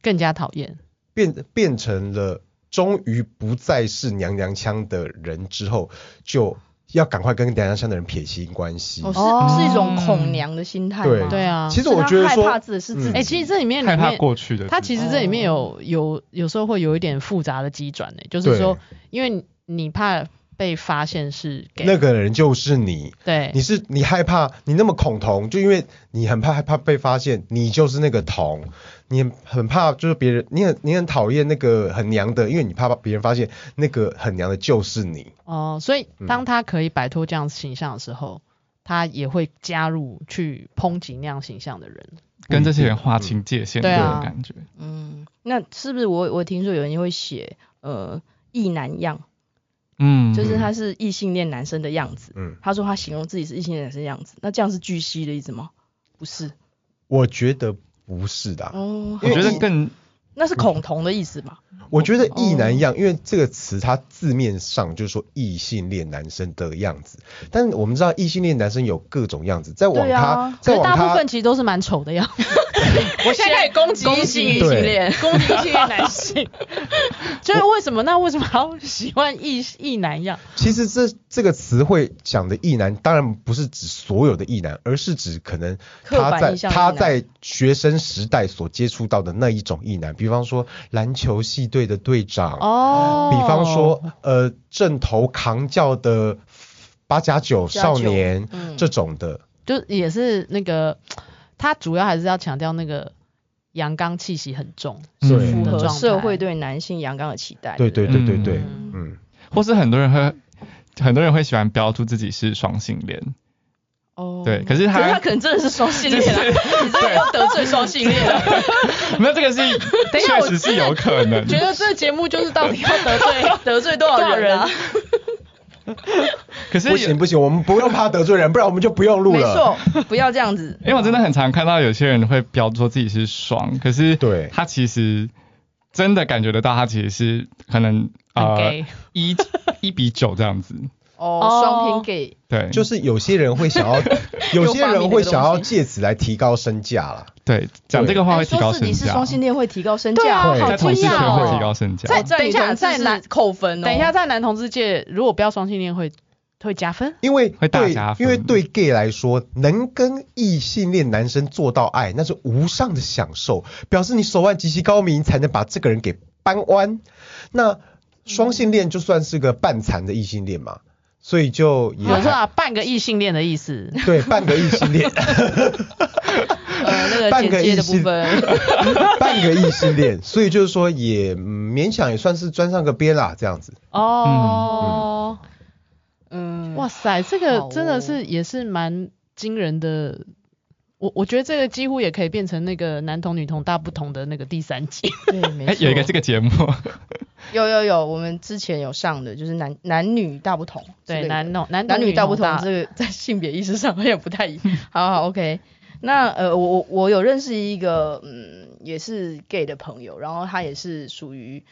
Speaker 2: 更加讨厌，
Speaker 5: 变变成了终于不再是娘娘腔的人之后，就要赶快跟娘娘腔的人撇清关系。
Speaker 4: 哦，是是一种恐娘的心态。
Speaker 5: 对
Speaker 2: 对啊，
Speaker 5: 其实我觉得说，
Speaker 4: 害怕自己是自己。
Speaker 2: 哎、嗯欸，其实这里面里面
Speaker 6: 害怕过去的，
Speaker 2: 他其实这里面有有有时候会有一点复杂的机转呢，就是说，因为你怕。被发现是 gay，
Speaker 5: 那个人就是你，
Speaker 2: 对，
Speaker 5: 你是你害怕，你那么恐同，就因为你很怕害怕被发现，你就是那个同，你很怕就是别人，你很你很讨厌那个很娘的，因为你怕别人发现那个很娘的就是你。
Speaker 2: 哦，所以当他可以摆脱这样形象的时候，嗯、他也会加入去抨击那样形象的人，
Speaker 6: 跟这些人划清界限的感觉。
Speaker 4: 嗯，嗯，那是不是我我听说有人会写呃异男样？嗯，就是他是异性恋男生的样子。嗯，他说他形容自己是异性恋男生的样子，那这样是巨蜥的意思吗？不是，
Speaker 5: 我觉得不是的。
Speaker 4: 哦，
Speaker 6: 我觉得更。
Speaker 4: 那是恐同的意思吧？
Speaker 5: 我觉得异男样，因为这个词它字面上就是说异性恋男生的样子，但我们知道异性恋男生有各种样子，在网咖，在往他，
Speaker 2: 大部分其实都是蛮丑的样子。[laughs] [laughs] 我现在可以攻击异性恋，攻击异性恋 [laughs] 男性，[laughs] 就是为什么？那为什么要喜欢异异男样？
Speaker 5: 其实这这个词汇讲的异男，当然不是指所有的异男，而是指可能他在他在学生时代所接触到的那一种异男。比方说篮球系队的队长哦，比方说呃正头扛教的八加九少年这种的，
Speaker 2: 就也是那个他主要还是要强调那个阳刚气息很重，
Speaker 4: 是符合社会对男性阳刚的期待。
Speaker 5: 对对对对对，嗯，
Speaker 6: 或是很多人会很多人会喜欢标出自己是双性恋。哦，对，可是他，
Speaker 4: 他可能真的是双性恋啊！[laughs] 你这个要得罪双性恋了？
Speaker 6: 没有，这个是，确实是有可能。
Speaker 2: 觉得这个节目就是到底要得罪 [laughs] 得罪多少人啊？[laughs]
Speaker 6: 可是
Speaker 5: 不行不行，我们不用怕得罪人，不然我们就不用录了。
Speaker 4: 没错，不要这样子。[laughs]
Speaker 6: 因为我真的很常看到有些人会标说自己是双，可是对他其实真的感觉得到，他其实是可能呃一一比九这样子。
Speaker 4: 哦，双拼 gay，
Speaker 6: 对，
Speaker 5: 就是有些人会想要，[laughs] 有些人会想要借此来提高身价啦。
Speaker 6: 对，讲这个话会提高身价。
Speaker 4: 说你是双性恋会提高身价，
Speaker 2: 好惊讶哦！
Speaker 6: 在同志界会提高身价。
Speaker 2: 在等一下，在男
Speaker 4: 扣分，
Speaker 2: 等一下在男同志界，如果不要双性恋会会加分，
Speaker 5: 因为
Speaker 6: 会大加分。
Speaker 5: 因为对 gay 来说，能跟异性恋男生做到爱，那是无上的享受，表示你手腕极其高明，才能把这个人给扳弯。那双性恋就算是个半残的异性恋嘛。所以就也，
Speaker 2: 有说啊，半个异性恋的意思。
Speaker 5: 对，半个异性恋。[laughs]
Speaker 4: 呃，那个 [laughs] 半个异性恋，[laughs]
Speaker 5: 半个异性恋，所以就是说也勉强也算是沾上个边啦，这样子。
Speaker 2: 哦。嗯。哇塞，这个真的是也是蛮惊人的。我我觉得这个几乎也可以变成那个男同女同大不同的那个第三集。
Speaker 4: 对，没错。
Speaker 6: 哎，有一个这个节目。[laughs]
Speaker 4: 有有有，我们之前有上的，就是男男女大不同。
Speaker 2: 对，男男男
Speaker 4: 男女大不同，这个在性别意识上好像不太一样。好好，OK。那呃，我我我有认识一个嗯，也是 gay 的朋友，然后他也是属于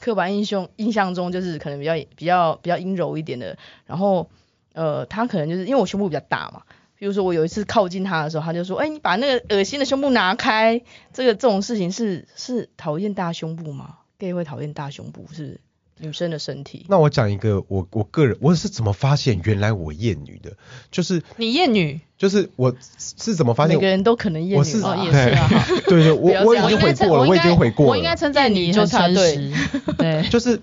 Speaker 4: 刻板印象印象中就是可能比较比较比较阴柔一点的，然后呃，他可能就是因为我胸部比较大嘛。比如说我有一次靠近他的时候，他就说：“哎、你把那个恶心的胸部拿开。”这个这种事情是是讨厌大胸部吗？gay 会讨厌大胸部是,不是女生的身体。
Speaker 5: 那我讲一个我我个人我是怎么发现原来我厌女的，就是
Speaker 2: 你厌女，
Speaker 5: 就是我是怎么发现？
Speaker 4: 每个人都可能厌女，
Speaker 5: 我是
Speaker 2: 哦也是啊，
Speaker 5: 对对，我我已经悔过了，我已经悔过了，
Speaker 2: 我应该称赞你就诚实，对，
Speaker 5: 就是。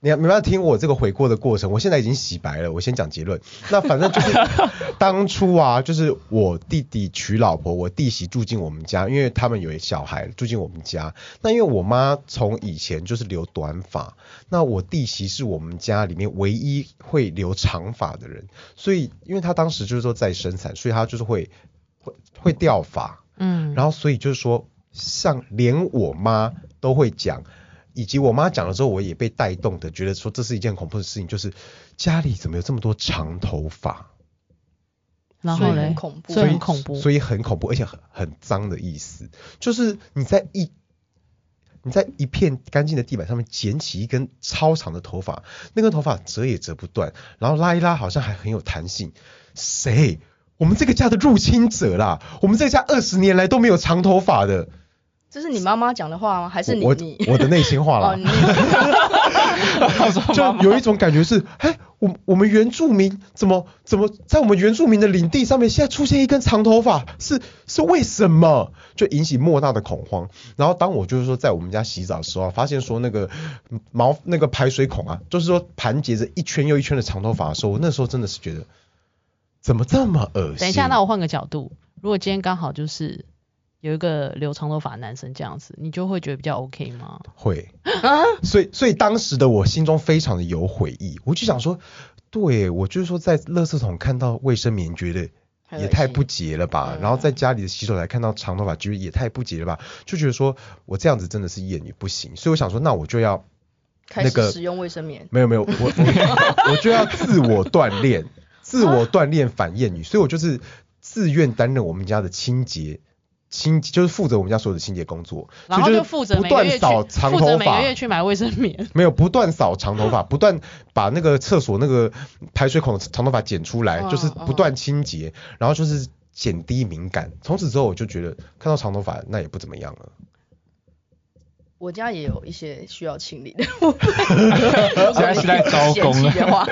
Speaker 5: 你没办法听我这个悔过的过程，我现在已经洗白了。我先讲结论。那反正就是 [laughs] 当初啊，就是我弟弟娶老婆，我弟媳住进我们家，因为他们有小孩住进我们家。那因为我妈从以前就是留短发，那我弟媳是我们家里面唯一会留长发的人，所以因为她当时就是说在生产，所以她就是会会会掉发，嗯，然后所以就是说，像连我妈都会讲。以及我妈讲了之后，我也被带动的，觉得说这是一件恐怖的事情，就是家里怎么有这么多长头发？
Speaker 2: 然后嘞，
Speaker 4: 恐怖，
Speaker 2: 所以很恐怖，
Speaker 5: 所以很恐怖，而且很很脏的意思，就是你在一你在一片干净的地板上面捡起一根超长的头发，那根头发折也折不断，然后拉一拉好像还很有弹性。谁？我们这个家的入侵者啦！我们这个家二十年来都没有长头发的。
Speaker 4: 这是你妈妈讲的话吗？还是你
Speaker 5: 我
Speaker 4: 你
Speaker 5: 我的内心话
Speaker 4: 哦，
Speaker 5: 了
Speaker 4: 你，[laughs]
Speaker 5: 就有一种感觉是，哎，我我们原住民怎么怎么在我们原住民的领地上面，现在出现一根长头发，是是为什么？就引起莫大的恐慌。然后当我就是说在我们家洗澡的时候，发现说那个毛那个排水孔啊，就是说盘结着一圈又一圈的长头发的时候，我那时候真的是觉得怎么这么恶心？
Speaker 2: 等一下，那我换个角度，如果今天刚好就是。有一个留长头发男生这样子，你就会觉得比较 OK 吗？
Speaker 5: 会，[laughs] 所以所以当时的我心中非常的有悔意，我就想说，对我就是说在垃圾桶看到卫生棉，觉得也太不洁了吧，然后在家里的洗手台看到长头发，觉得也太不洁了吧，就觉得说我这样子真的是厌女不行，所以我想说，那我就要那个
Speaker 4: 开始使用卫生棉，
Speaker 5: 没有没有，我我我就要自我锻炼，自我锻炼反厌女，所以我就是自愿担任我们家的清洁。清就是负责我们家所有的清洁工作，
Speaker 2: 然后就负责
Speaker 5: 不断扫长头发，
Speaker 2: 负责每个月去买卫生棉。
Speaker 5: 没有，不断扫长头发，不断把那个厕所那个排水孔的长头发剪出来，就是不断清洁，然后就是减低敏感。从此之后，我就觉得看到长头发那也不怎么样了。
Speaker 4: 我家也有一些需要清理的，[laughs]
Speaker 6: 现在是在招工了。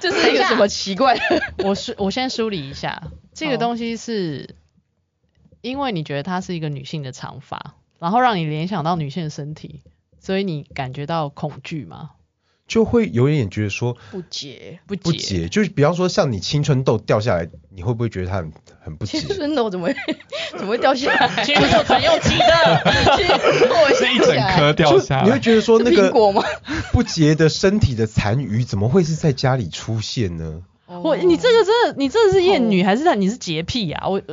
Speaker 4: 这 [laughs] 是一个什么奇怪的？
Speaker 2: 我梳，我先梳理一下，这个东西是因为你觉得它是一个女性的长发，然后让你联想到女性的身体，所以你感觉到恐惧吗？
Speaker 5: 就会有一点觉得说
Speaker 4: 不洁，
Speaker 2: 不
Speaker 5: 不洁，就是比方说像你青春痘掉下来，你会不会觉得它很很不洁？
Speaker 4: 青春痘怎么会 [laughs] 怎么会掉下来？[laughs]
Speaker 2: 青春痘很有机的，
Speaker 6: 是一整颗掉下来。
Speaker 5: 你会觉得说那
Speaker 4: 个？
Speaker 5: 不洁的身体的残余怎么会是在家里出现呢？
Speaker 2: 我你这个真的，你这个是厌女还是你是洁癖啊？我。[laughs]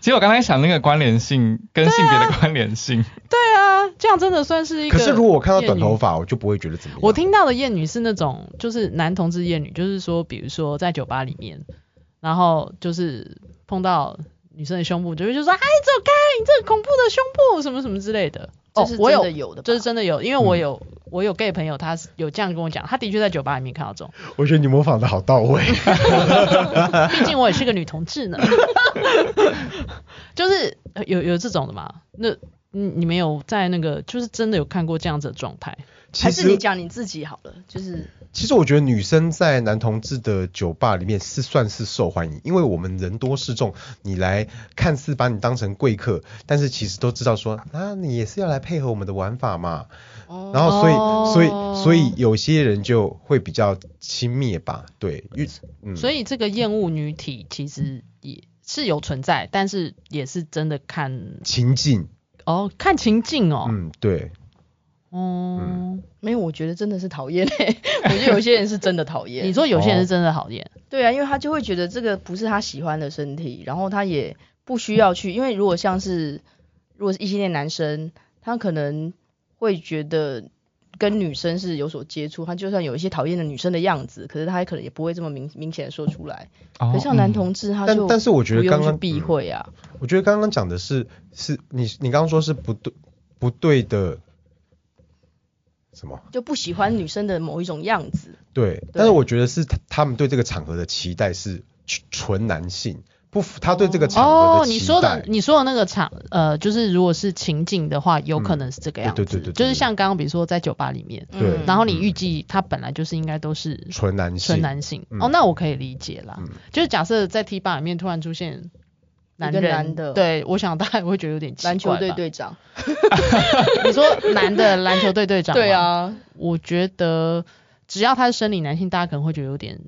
Speaker 6: 其实我刚才想那个关联性跟性别的关联性对、啊，
Speaker 2: 对啊，这样真的算是一个。
Speaker 5: 可是如果我看到短头发，我就不会觉得怎么样。
Speaker 2: 我听到的厌女是那种，就是男同志厌女，就是说，比如说在酒吧里面，然后就是碰到女生的胸部，就会就说，哎，走开，你这个恐怖的胸部，什么什么之类的。
Speaker 4: 哦，我有有的，
Speaker 2: 这是真的有，因为我有、嗯、我有 gay 朋友，他有这样跟我讲，他的确在酒吧里面看到这种。[laughs]
Speaker 5: 我觉得你模仿的好到位，[laughs] [laughs]
Speaker 2: 毕竟我也是个女同志呢。就是有有这种的嘛？那你你没有在那个，就是真的有看过这样子的状态？
Speaker 4: 还是你讲你自己好了？就是
Speaker 5: 其实我觉得女生在男同志的酒吧里面是算是受欢迎，因为我们人多势众，你来看似把你当成贵客，但是其实都知道说啊，你也是要来配合我们的玩法嘛。哦、然后所以所以所以有些人就会比较轻蔑吧，对，
Speaker 2: 嗯。所以这个厌恶女体其实也是有存在，但是也是真的看
Speaker 5: 情境。
Speaker 2: 哦，看情境哦。
Speaker 5: 嗯，对。
Speaker 2: 哦、嗯，
Speaker 4: 没有，我觉得真的是讨厌诶。[laughs] 我觉得有些人是真的讨厌。
Speaker 2: 你说有些人是真的讨厌？
Speaker 4: 对啊，因为他就会觉得这个不是他喜欢的身体，然后他也不需要去。因为如果像是如果是异性恋男生，他可能会觉得跟女生是有所接触，他就算有一些讨厌的女生的样子，可是他可能也不会这么明明显的说出来。哦、可是像男同志，他就
Speaker 5: 但但是我觉得刚刚
Speaker 4: 避讳啊。
Speaker 5: 我觉得刚刚讲的是是你你刚刚说是不对不对的。什么？
Speaker 4: 就不喜欢女生的某一种样子。
Speaker 5: 对，对，但是我觉得是他他们对这个场合的期待是纯男性，不符，他对这个场。哦，
Speaker 2: 你说的你说的那个场，呃，就是如果是情景的话，有可能是这个样子。嗯、对，对，对，对对对。就是像刚刚比如说在酒吧里面，
Speaker 5: 对，
Speaker 2: 然后你预计他本来就是应该都是
Speaker 5: 纯男性，
Speaker 2: 纯男性。哦，那我可以理解啦。嗯、就是假设在 T 吧里面突然出现。男人男的，对，我想大家也会觉得有点奇怪。篮球队队长，[laughs] 你说男的篮球队队长？对啊，我觉得只要他是生理男性，大家可能会觉得有点。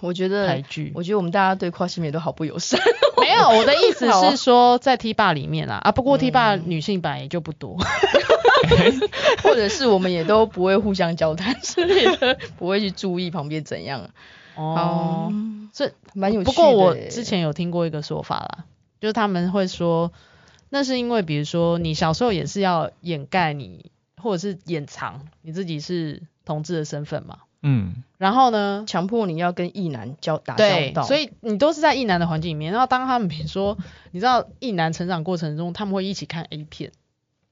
Speaker 2: 我觉得台剧，我觉得我们大家对跨性别都好不友善。[laughs] 没有，我的意思是说在 T 吧里面啊，啊，不过 T 吧女性版也就不多，[laughs] 或者是我们也都不会互相交谈之类的，[laughs] 不会去注意旁边怎样。哦，这蛮有趣的。不过我之前有听过一个说法啦，就是他们会说，那是因为比如说你小时候也是要掩盖你，或者是掩藏你自己是同志的身份嘛。嗯。然后呢，强迫你要跟异男交打交道。所以你都是在异男的环境里面。然后当他们比如说，你知道异男成长过程中，他们会一起看 A 片，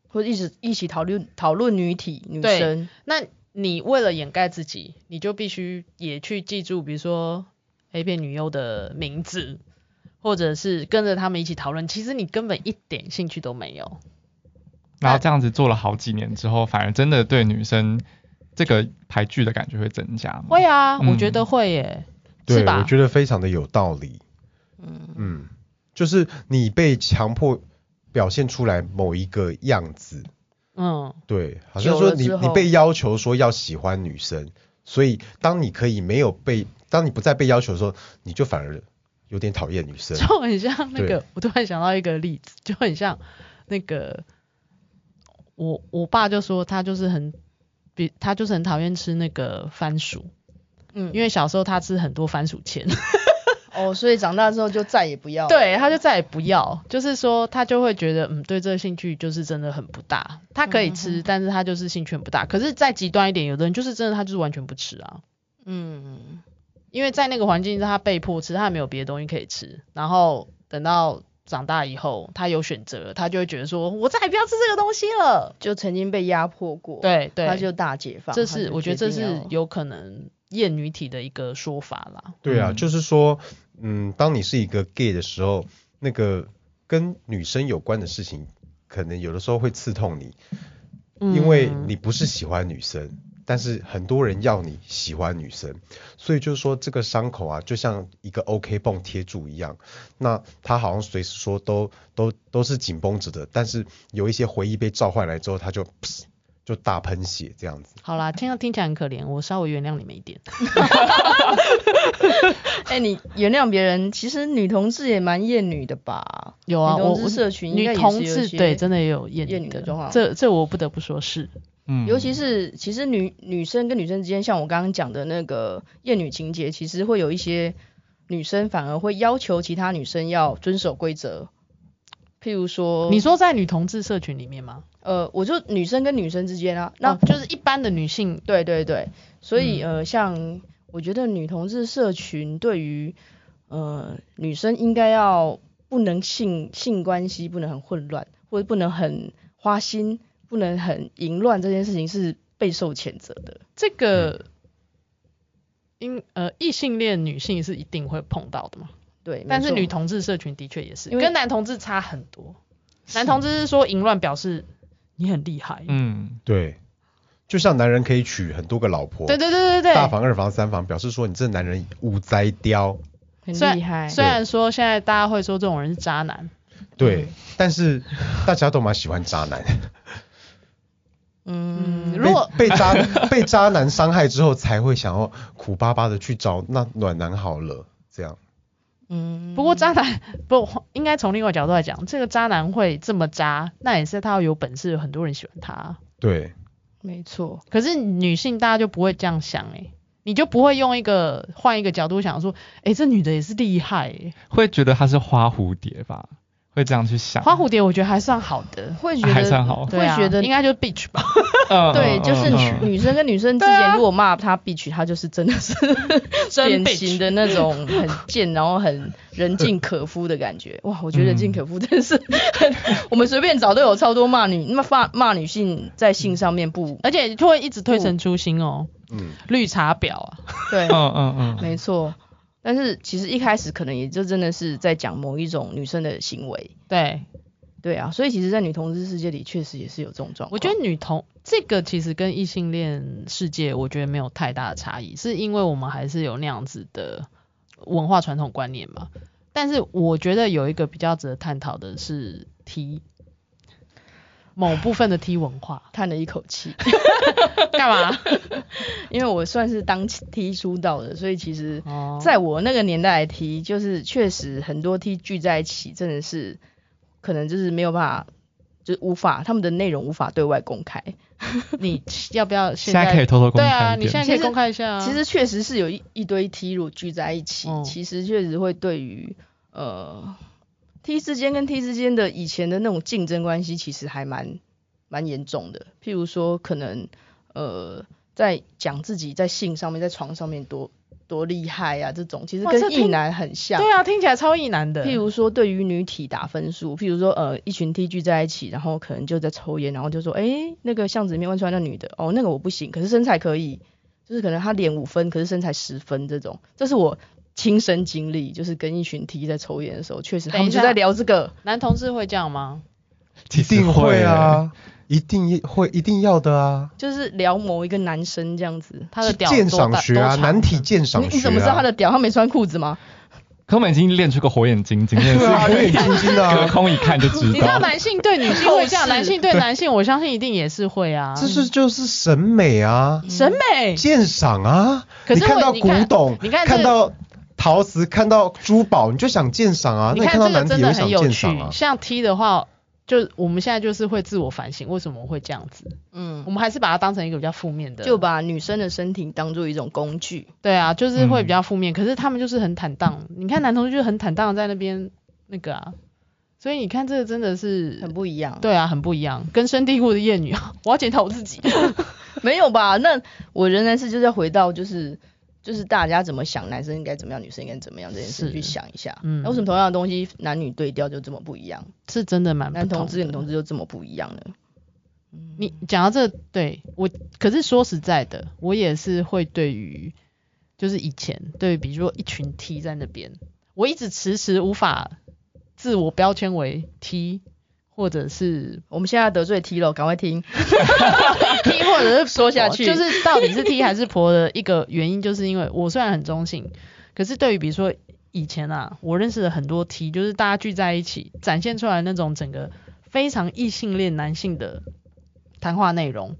Speaker 2: 或者一直一起讨论讨论女体女生。那你为了掩盖自己，你就必须也去记住，比如说 A 片女优的名字，或者是跟着他们一起讨论，其实你根本一点兴趣都没有。
Speaker 6: 然后这样子做了好几年之后，反而真的对女生这个排剧的感觉会增加吗？
Speaker 2: 会啊，我觉得会耶，
Speaker 5: 对，
Speaker 2: 是吧？
Speaker 5: 我觉得非常的有道理。嗯嗯，就是你被强迫表现出来某一个样子，
Speaker 2: 嗯，
Speaker 5: 对，好像说你你被要求说要喜欢女生，所以当你可以没有被，当你不再被要求的时候，你就反而有点讨厌女生，
Speaker 2: 就很像那个，我突然想到一个例子，就很像那个。我我爸就说他就是很，比他就是很讨厌吃那个番薯，嗯，因为小时候他吃很多番薯签，[laughs]
Speaker 4: 哦，所以长大之后就再也不要，
Speaker 2: 对，他就再也不要，就是说他就会觉得，嗯，对这个兴趣就是真的很不大，他可以吃，嗯、但是他就是兴趣很不大。可是再极端一点，有的人就是真的他就是完全不吃啊，嗯，因为在那个环境他被迫吃，他也没有别的东西可以吃，然后等到。长大以后，他有选择，他就会觉得说，我再也不要吃这个东西了。
Speaker 4: 就曾经被压迫过，
Speaker 2: 对对，
Speaker 4: 他就大解放。
Speaker 2: 这是我觉得这是有可能厌女体的一个说法啦。
Speaker 5: 对啊，嗯、就是说，嗯，当你是一个 gay 的时候，那个跟女生有关的事情，可能有的时候会刺痛你，嗯、因为你不是喜欢女生。但是很多人要你喜欢女生，所以就是说这个伤口啊，就像一个 OK 绷贴住一样，那他好像随时说都都都是紧绷着的，但是有一些回忆被召唤来之后，他就就大喷血这样子。
Speaker 2: 好啦，听听起来很可怜，我稍微原谅你们一点。[laughs]
Speaker 4: 哎、欸，你原谅别人，其实女同志也蛮厌女的吧？
Speaker 2: 有啊，我
Speaker 4: 我社群
Speaker 2: 女同志对真的也有厌
Speaker 4: 厌女的状况，
Speaker 2: 这这我不得不说是。
Speaker 4: 嗯，尤其是其实女女生跟女生之间，像我刚刚讲的那个厌女情节，其实会有一些女生反而会要求其他女生要遵守规则，譬如说，
Speaker 2: 你说在女同志社群里面吗？
Speaker 4: 呃，我就女生跟女生之间啊，
Speaker 2: 那就是一般的女性，
Speaker 4: 对对对，所以呃，像我觉得女同志社群对于呃女生应该要不能性性关系不能很混乱，或者不能很花心。不能很淫乱这件事情是备受谴责的。
Speaker 2: 这个，因呃异性恋女性是一定会碰到的嘛？
Speaker 4: 对，
Speaker 2: 但是女同志社群的确也是，跟男同志差很多。男同志是说淫乱表示你很厉害。
Speaker 5: 嗯，对。就像男人可以娶很多个老婆，
Speaker 2: 对对对对对，
Speaker 5: 大房二房三房，表示说你这男人五灾刁，
Speaker 4: 很厉害。
Speaker 2: 虽然说现在大家会说这种人是渣男，
Speaker 5: 对，但是大家都蛮喜欢渣男。
Speaker 2: 嗯，如果
Speaker 5: 被，被渣 [laughs] 被渣男伤害之后，才会想要苦巴巴的去找那暖男好了，这样。
Speaker 2: 嗯，不过渣男不应该从另外角度来讲，这个渣男会这么渣，那也是他要有本事，有很多人喜欢他。
Speaker 5: 对，
Speaker 4: 没错。
Speaker 2: 可是女性大家就不会这样想哎，你就不会用一个换一个角度想说，哎，这女的也是厉害哎，
Speaker 6: 会觉得她是花蝴蝶吧？会这样去想，
Speaker 2: 花蝴蝶我觉得还算好的，
Speaker 4: 会觉得
Speaker 6: 还算好，
Speaker 2: 会觉得应该就是 bitch 吧。
Speaker 4: 对，就是女女生跟女生之间如果骂她 bitch，她就是真的是 [laughs] 典型的那种很贱，然后很人尽可夫的感觉。[laughs] 哇，我觉得人尽可夫真的是，我们随便找都有超多骂女，那么骂骂女性在性上面不，
Speaker 2: 而且就会一直推陈出新哦。嗯，绿茶婊啊，
Speaker 4: 对，嗯嗯嗯，没错。但是其实一开始可能也就真的是在讲某一种女生的行为，
Speaker 2: 对，
Speaker 4: 对啊，所以其实，在女同志世界里，确实也是有这种状况。
Speaker 2: 我觉得女同这个其实跟异性恋世界，我觉得没有太大的差异，是因为我们还是有那样子的文化传统观念嘛。但是我觉得有一个比较值得探讨的是 T。某部分的 T 文化，
Speaker 4: 叹了一口气，[laughs]
Speaker 2: 干嘛？
Speaker 4: 因为我算是当 T 出道的，所以其实在我那个年代的 T，就是确实很多 T 聚在一起，真的是可能就是没有办法，就是无法他们的内容无法对外公开。[laughs]
Speaker 2: 你要不要现在，
Speaker 6: 现在可以偷偷公开？
Speaker 2: 对啊，你现在可以公开一下啊。
Speaker 4: 其实确实是有一一堆 T 如果聚在一起，嗯、其实确实会对于呃。T 之间跟 T 之间的以前的那种竞争关系，其实还蛮蛮严重的。譬如说，可能呃，在讲自己在性上面，在床上面多多厉害啊，这种其实跟异男很像。
Speaker 2: 对啊，听起来超异男的。
Speaker 4: 譬如说，对于女体打分数，譬如说，呃，一群 T 聚在一起，然后可能就在抽烟，然后就说，哎、欸，那个巷子里面问出来那女的，哦，那个我不行，可是身材可以，就是可能她脸五分，可是身材十分这种，这是我。亲身经历，就是跟一群 T 在抽烟的时候，确实他们就在聊这个。
Speaker 2: 男同志会这样吗？
Speaker 5: 一定会啊，一定会一定要的啊，
Speaker 4: 就是聊某一个男生这样子，
Speaker 2: 他的屌鉴
Speaker 5: 赏学啊，男体鉴赏学、啊
Speaker 4: 你你怎么知道他的屌？他没穿裤子吗？
Speaker 6: 可我们已经练出个火眼金睛，真的
Speaker 5: 对啊，火眼金睛的
Speaker 6: 隔
Speaker 5: 啊，
Speaker 6: 空一看就知道
Speaker 2: 你知道
Speaker 6: 道。
Speaker 2: 男性对女性会
Speaker 4: 这样，
Speaker 2: 男性对男性，我相信一定也是会啊。
Speaker 5: 这是就是审美啊，
Speaker 2: 审美，
Speaker 5: 鉴赏啊。
Speaker 2: 可是
Speaker 5: 你看到古董，
Speaker 2: 你看
Speaker 5: 看到陶瓷，看到珠宝，你就想鉴赏啊。
Speaker 2: 你
Speaker 5: 看到男体
Speaker 2: 看这个真的
Speaker 5: 也想鉴
Speaker 2: 很有趣
Speaker 5: 赏啊。。
Speaker 2: 像 T 的话，就我们现在就是会自我反省，为什么会这样子？
Speaker 4: 嗯
Speaker 2: 我，们还是把它当成一个比较负面的，
Speaker 4: 就把女生的身体当做一种工具。
Speaker 2: 对啊，就是会比
Speaker 5: 嗯
Speaker 2: 较负面。可是他们就是很坦荡，你看男同学就很坦荡在那边那个啊，所以你看这个真的是
Speaker 4: 很不一样。
Speaker 2: 对啊，很不一样，根深蒂固的厌女啊！我要检讨我自己。[laughs]
Speaker 4: 没有吧？那我仍然是就是要回到就是就是大家怎么想，男生应该怎么样，女生应该怎么样这件事去想一下。
Speaker 2: 嗯
Speaker 4: 那为什么同样的东西男女对调就这么不一样？
Speaker 2: 是真的蛮
Speaker 4: 男同志、女同志就这么不一样呢？
Speaker 2: 你讲到这个，对我，可是说实在的，我也是会对于，就是以前对比如说一群 T 在那边，我一直迟迟无法自我标签为 T，或者是
Speaker 4: 我们现在得罪 T 了，赶快听。[laughs]
Speaker 2: T 或者是
Speaker 4: 说下去。
Speaker 2: 就是到底是 T 还是婆的一个原因，就是因为我虽然很中性，可是对于比如说以前啊，我认识的很多 T，就是大家聚在一起展现出来那种整个非常异性恋男性的谈话内容，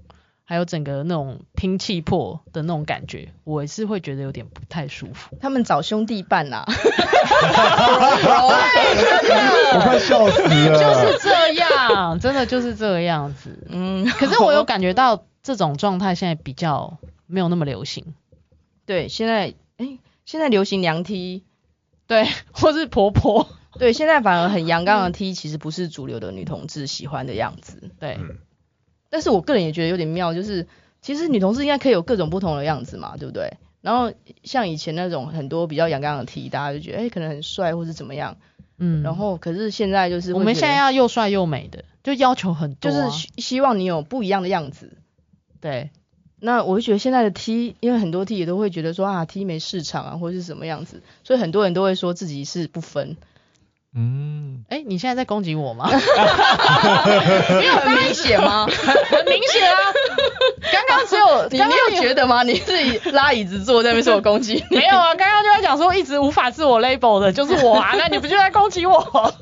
Speaker 2: 还有整个那种拼气魄的那种感觉，我也是会觉得有点不太舒服。
Speaker 4: 他们找兄弟伴啦、[laughs]
Speaker 5: 我快笑死了。
Speaker 2: 就是这样，真的就是这样子。
Speaker 4: 嗯，
Speaker 2: 可是我有感觉到这种状态现在比较没有那么流行。
Speaker 4: 对，现在哎，现在流行娘梯
Speaker 2: 对，或是婆婆，
Speaker 4: 对，现在反而很阳刚的 T，其实不是主流的女同志喜欢的样子。
Speaker 2: 对，
Speaker 5: 嗯
Speaker 4: 但是我个人也觉得有点妙，就是其实女同事应该可以有各种不同的样子嘛，对不对？然后像以前那种很多比较阳刚的 T，大家就觉得哎，可能很帅或是怎么样。
Speaker 2: 嗯，
Speaker 4: 然后可是现在就是
Speaker 2: 我们现在要又帅又美的，就要求很多啊、
Speaker 4: 就是希希望你有不一样的样子。
Speaker 2: 对，
Speaker 4: 那我就觉得现在的 T，因为很多 T 也都会觉得说啊 T 没市场啊，或者是什么样子，所以很多人都会说自己是不分。
Speaker 6: 嗯，
Speaker 2: 哎，你现在在攻击我吗？[laughs]
Speaker 4: 没有很明显吗？[laughs]
Speaker 2: 很明显啊，[laughs] 刚刚只有
Speaker 4: 你
Speaker 2: 刚刚
Speaker 4: 没有觉得吗？你自己拉椅子坐在那边说我攻击你？
Speaker 2: 没有啊？刚刚就在讲说一直无法自我 label 的就是我啊，那你不就在攻击我？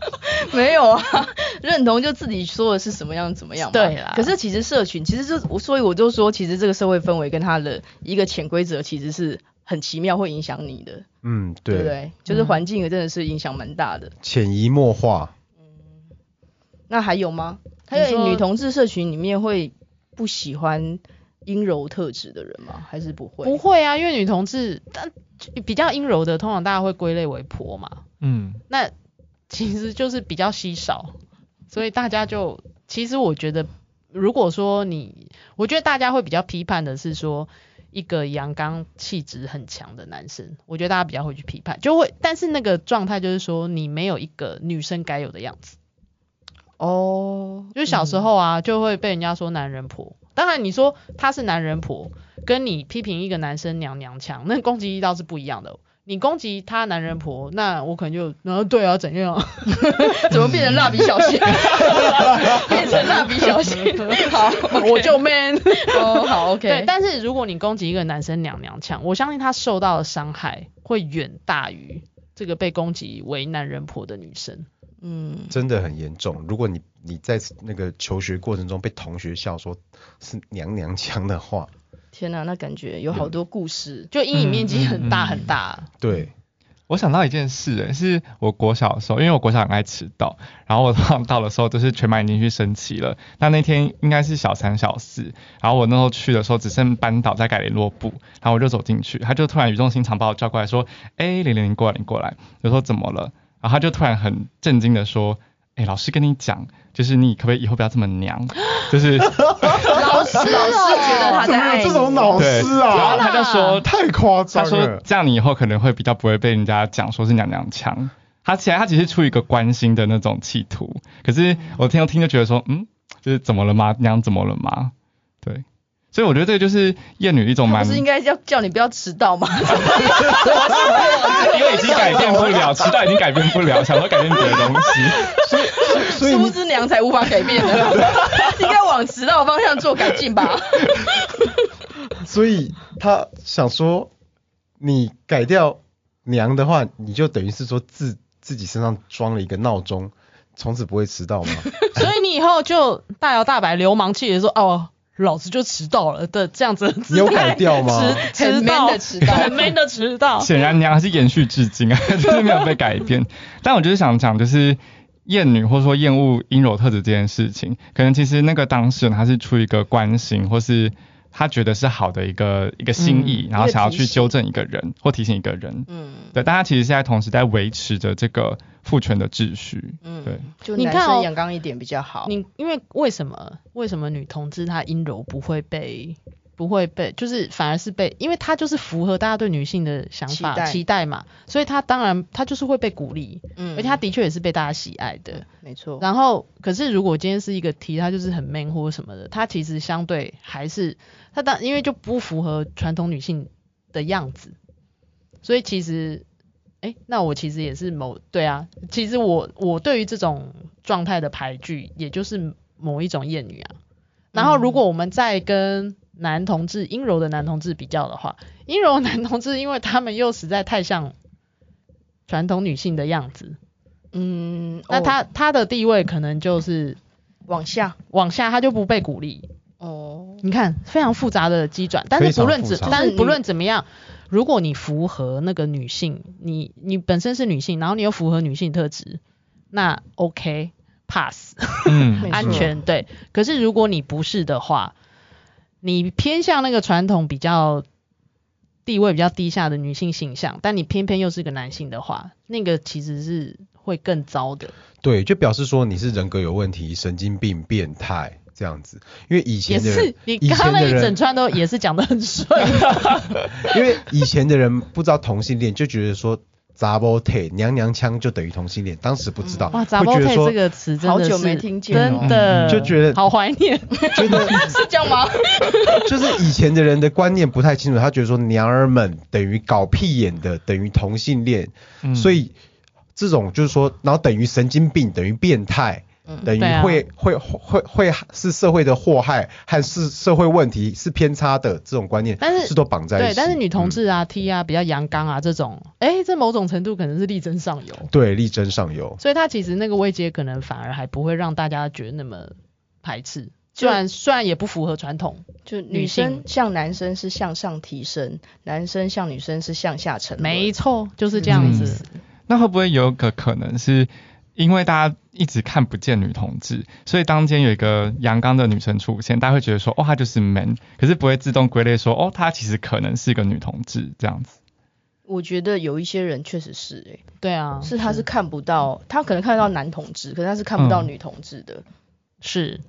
Speaker 4: 没有啊，认同就自己说的是什么样怎么样嘛。
Speaker 2: 对啦
Speaker 4: 可是其实社群其实就我，所以我就说，其实这个社会氛围跟它的一个潜规则其实是很奇妙，会影响你的，
Speaker 5: 嗯，
Speaker 4: 对不
Speaker 5: 对，
Speaker 4: 对？就是环境也真的是影响蛮大的。
Speaker 5: 潜移默化。
Speaker 4: 嗯那还有
Speaker 2: 吗？还
Speaker 4: 有女同志社群里面会不喜欢阴柔特质的人吗？还是不会？
Speaker 2: 不会啊，因为女同志，但比较阴柔的，通常大家会归类为婆嘛。
Speaker 6: 嗯，
Speaker 2: 那其实就是比较稀少，所以大家就其实我觉得，如果说你，我觉得大家会比较批判的是说一个阳刚气质很强的男生，我觉得大家比较会去批判，就会，但是那个状态就是说你没有一个女生该有的样子，
Speaker 4: 哦，
Speaker 2: 就是小时候啊就会被人家说男人婆，当然你说他是男人婆，跟你批评一个男生娘娘腔，那攻击力倒是不一样的。你攻击他男人婆，那我可能就，然后对啊，怎样？[laughs]
Speaker 4: 怎么变成蜡笔小新？[laughs] 变成蜡笔小新？好，[laughs]
Speaker 2: 我就 man。
Speaker 4: 哦，好，OK。
Speaker 2: 对，但是如果你攻击一个男生娘娘腔，我相信他受到的伤害会远大于这个被攻击为男人婆的女生。
Speaker 4: 嗯，
Speaker 5: 真的很严重。如果你你在那个求学过程中被同学笑说是娘娘腔的话，
Speaker 4: 天哪，那感觉有好多故事。
Speaker 2: 就阴影面积很大
Speaker 6: 嗯嗯嗯
Speaker 2: 很大。
Speaker 5: 对，
Speaker 6: 我想到一件事、欸，是我国小的时候，因为我国小很爱迟到，然后我通常到的时候就是全班已经去升旗了。那那天应该是小三小四，然后我那时候去的时候只剩班导在改联络簿，然后我就走进去，他就突然语重心长把我叫过来说：“哎、欸，玲玲，你过来，你过来。”我说：“怎么了？”然后他就突然很震惊的说：“哎、欸，老师跟你讲，就是你可不可以以后不要这么娘？”就是
Speaker 4: 老师，老师觉得他在
Speaker 5: 爱这种老
Speaker 6: 师
Speaker 5: 啊
Speaker 6: 然后
Speaker 5: 啊？
Speaker 6: 他就说
Speaker 5: 太夸张
Speaker 6: 他说
Speaker 5: 了。
Speaker 6: 这样你以后可能会比较不会被人家讲说是娘娘腔。他其实他只是出于一个关心的那种企图，可是我听到听就觉得说，嗯，就是怎么了吗？娘怎么了吗？对，所以我觉得这个就是厌女一种蛮，[laughs]
Speaker 4: 不是应该要叫你不要迟到吗？
Speaker 6: 因为已经改变不了，迟到已经改变不了，想说改变别的东西，
Speaker 5: 所以所以
Speaker 4: 殊不知娘才无法改变的，[laughs] 往迟到方向做改进吧。[laughs]
Speaker 5: 所以他想说，你改掉娘的话，你就等于是说自自己身上装了一个闹钟，从此不会迟到吗？[laughs]
Speaker 2: 所以你以后就大摇大摆、流氓气的说哦。老子就迟到了的这样子的，
Speaker 5: 你有改掉吗？
Speaker 2: 迟迟到的迟到，[laughs] 很 man 的迟到。
Speaker 6: 显然娘还是延续至今啊，就是没有被改变。但我就是想讲，就是厌女或者说厌恶阴柔特质这件事情，可能其实那个当事人他是出于一个关心，或是。他觉得是好的一个一个心意，嗯、然后想要去纠正一个人或提醒一个人，嗯，对，但他其实现在同时在维持着这个父权的秩序，嗯，对，
Speaker 4: 就男生阳刚一点比较好。
Speaker 2: 你因为为什么为什么女同志她阴柔不会被不会被，就是反而是被，因为她就是符合大家对女性的想法期待，期待嘛，所以她当然她就是会被鼓励，嗯，而且她的确也是被大家喜爱的，
Speaker 4: 没错。
Speaker 2: 然后可是如果今天是一个 T，她就是很 man 或什么的，她其实相对还是。她当因为就不符合传统女性的样子，所以其实，哎、欸，那我其实也是某对啊，其实我我对于这种状态的排拒，也就是某一种厌女啊。然后如果我们再跟男同志阴柔的男同志比较的话，阴柔男同志因为他们又实在太像传统女性的样子，嗯，那他、哦、他的地位可能就是
Speaker 4: 往下。
Speaker 2: 往下，他就不被鼓励。哦，你看非常复杂的机转，但是不论怎，但是不论怎么样，如果你符合那个女性，你你本身是女性，然后你又符合女性特质，那 OK pass，嗯，[laughs] 安全对。可是如果你不是的话，你偏向那个传统比较地位比较低下的女性形象，但你偏偏又是个男性的话，那个其实是会更糟的。
Speaker 5: 对，就表示说你是人格有问题、神经病、变态。这样子，因为以前的人，
Speaker 2: 你刚刚那一整串都也是讲的很顺。[laughs]
Speaker 5: 因为以前的人不知道同性恋，就觉得说查某体娘娘腔就等于同性恋，当时不知道。
Speaker 2: 哇，查某体这个词真的
Speaker 4: 好久没听见，
Speaker 2: 真的
Speaker 5: 就觉得
Speaker 2: 好怀念。
Speaker 5: 觉得 [laughs]
Speaker 4: 是这样吗？[laughs]
Speaker 5: 就是以前的人的观念不太清楚，他觉得说娘儿们等于搞屁眼的，等于同性恋，嗯、所以这种就是说，然后等于神经病，等于变态。等于会、嗯啊、会会会是社会的祸害，还是社会问题是偏差的这种观念，但是是都绑在一起。
Speaker 2: 对，但是女同志啊、嗯、T 啊比较阳刚啊这种，哎、欸，这某种程度可能是力争上游。
Speaker 5: 对，力争上游。
Speaker 2: 所以他其实那个位阶可能反而还不会让大家觉得那么排斥，虽然虽然也不符合传统，
Speaker 4: 就女生向男生是向上提升，男生向女生是向下沉。
Speaker 2: 没错，就是这样子、
Speaker 6: 嗯。那会不会有个可能是？因为大家一直看不见女同志，所以当间有一个阳刚的女生出现，大家会觉得说，哦，她就是 man，可是不会自动归类说，哦，她其实可能是一个女同志这样子。
Speaker 4: 我觉得有一些人确实是、欸，哎，
Speaker 2: 对啊，
Speaker 4: 是他是看不到，他可能看得到男同志，可是他是看不到女同志的。嗯、
Speaker 2: 是，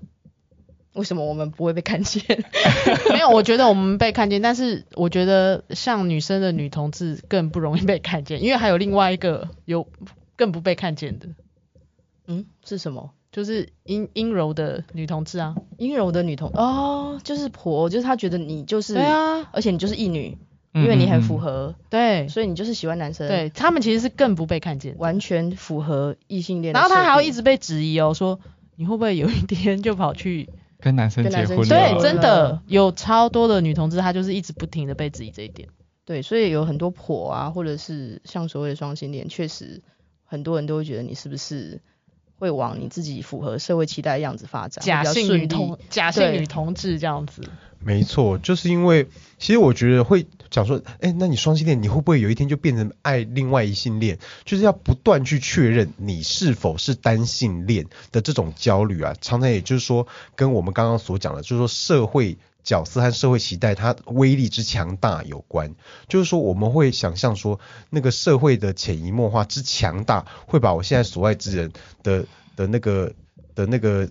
Speaker 4: 为什么我们不会被看见？[laughs]
Speaker 2: 没有，我觉得我们被看见，但是我觉得像女生的女同志更不容易被看见，因为还有另外一个有更不被看见的。
Speaker 4: 嗯，是什么？
Speaker 2: 就是阴阴柔的女同志啊，
Speaker 4: 阴柔的女同哦，就是婆，就是她觉得你就是
Speaker 2: 对啊，
Speaker 4: 而且你就是异女，因为你很符合，
Speaker 2: 嗯嗯。对，
Speaker 4: 所以你就是喜欢男生，
Speaker 2: 对，他们其实是更不被看见，
Speaker 4: 完全符合异性恋，
Speaker 2: 然后他还要一直被质疑哦，说你会不会有一天就跑去
Speaker 6: 跟男生结婚？
Speaker 2: 对，真的。有超多的女同志，她就是一直不停的被质疑这一点，
Speaker 4: 对，所以有很多婆啊，或者是像所谓的双性恋，确实很多人都会觉得你是不是？会往你自己符合社会期待的样子发展，
Speaker 2: 假性女同假性女同志这样子。
Speaker 5: 没错，就是因为其实我觉得会讲说，哎，那你双性恋，你会不会有一天就变成爱另外一性恋？就是要不断去确认你是否是单性恋的这种焦虑啊，常常也就是说，跟我们刚刚所讲的，就是说社会。角色和社会期待，它威力之强大有关。就是说，我们会想象说，那个社会的潜移默化之强大，会把我现在所爱之人的的那个的那个，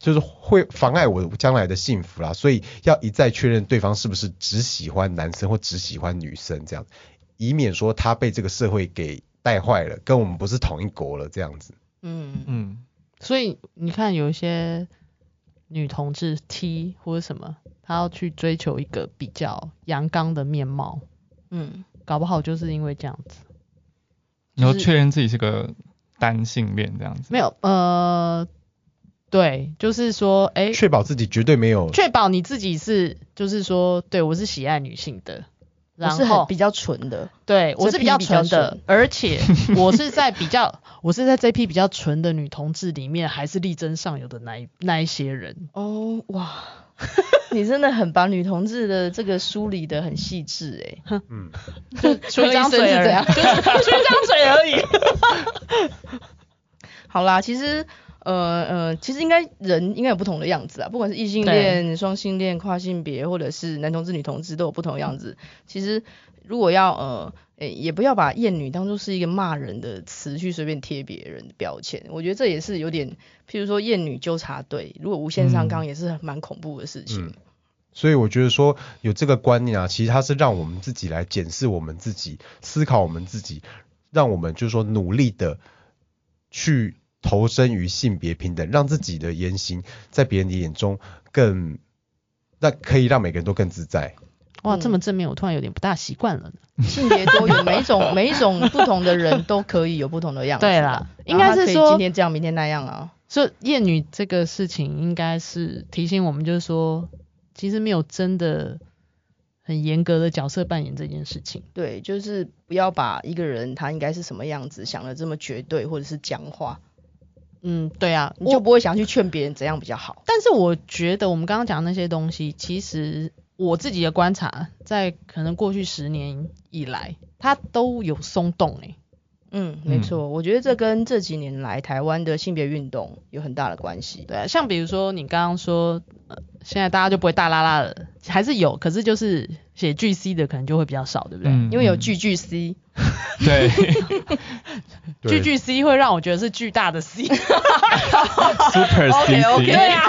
Speaker 5: 就是会妨碍我将来的幸福啦。所以要一再确认对方是不是只喜欢男生或只喜欢女生这样，以免说他被这个社会给带坏了，跟我们不是同一国了这样子。
Speaker 2: 嗯嗯。所以你看，有一些女同志 T 或者什么。他要去追求一个比较阳刚的面貌，嗯，搞不好就是因为这样子。
Speaker 6: 然后确认自己是个单性恋这样子。
Speaker 2: 没有，呃，对，就是说，哎，
Speaker 5: 确保自己绝对没有，
Speaker 2: 确保你自己是，就是说，对我是喜爱女性的，然
Speaker 4: 后比较纯的，
Speaker 2: 对我是比较纯的，而且 [laughs] 我是在比较，[laughs] 我是在这批比较纯的女同志里面，还是力争上游的那一那一些人。
Speaker 4: 哦，哇。[laughs] 你真的很把女同志的这个梳理的很细致哎，嗯，
Speaker 2: 就出一张嘴而已，出一张嘴而已。
Speaker 4: 好啦，其实呃呃，其实应该人应该有不同的样子啊，不管是异性恋、双性恋、跨性别，或者是男同志、女同志，都有不同的样子。其实如果要呃。诶，也不要把厌女当作是一个骂人的词去随便贴别人的标签，我觉得这也是有点，譬如说厌女纠察队，如果无限上纲也是蛮恐怖的事情。
Speaker 5: 嗯嗯。所以我觉得说有这个观念啊，其实它是让我们自己来检视我们自己，思考我们自己，让我们就是说努力的去投身于性别平等，让自己的言行在别人的眼中更，那可以让每个人都更自在。
Speaker 2: 哇，这么正面，我突然有点不大习惯了。
Speaker 4: 性别多元，每一种每一种不同的人都可以有不同的样子。
Speaker 2: 对啦，应该是说
Speaker 4: 今天这样，明天那样啊。
Speaker 2: 所以厌女这个事情，应该是提醒我们，就是说，其实没有真的很严格的角色扮演这件事情。
Speaker 4: 对，就是不要把一个人他应该是什么样子想的这么绝对，或者是僵化。
Speaker 2: 嗯，对啊，
Speaker 4: 你就不会想去劝别人怎样比较好。
Speaker 2: 但是我觉得我们刚刚讲那些东西，其实。我自己的观察，在可能过去十年以来，它都有松动诶。
Speaker 4: 嗯，没错，我觉得这跟这几年来台湾的性别运动有很大的关系。
Speaker 2: 对啊，像比如说你刚刚说，呃，现在大家就不会大拉拉了，还是有，可是就是写巨 C 的可能就会比较少，对不对？
Speaker 4: 嗯，因为有巨巨 C。
Speaker 6: 对。[laughs]
Speaker 2: 巨巨 C 会让我觉得是巨大的 C。
Speaker 6: Super C。
Speaker 2: OK OK。对啊。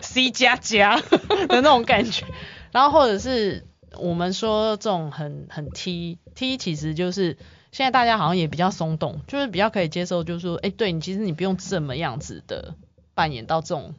Speaker 2: C 加加的那种感觉，然后或者是我们说这种很很 T T，其实就是现在大家好像也比较松动，就是比较可以接受，就是说，哎，对你其实你不用这么样子的扮演到这种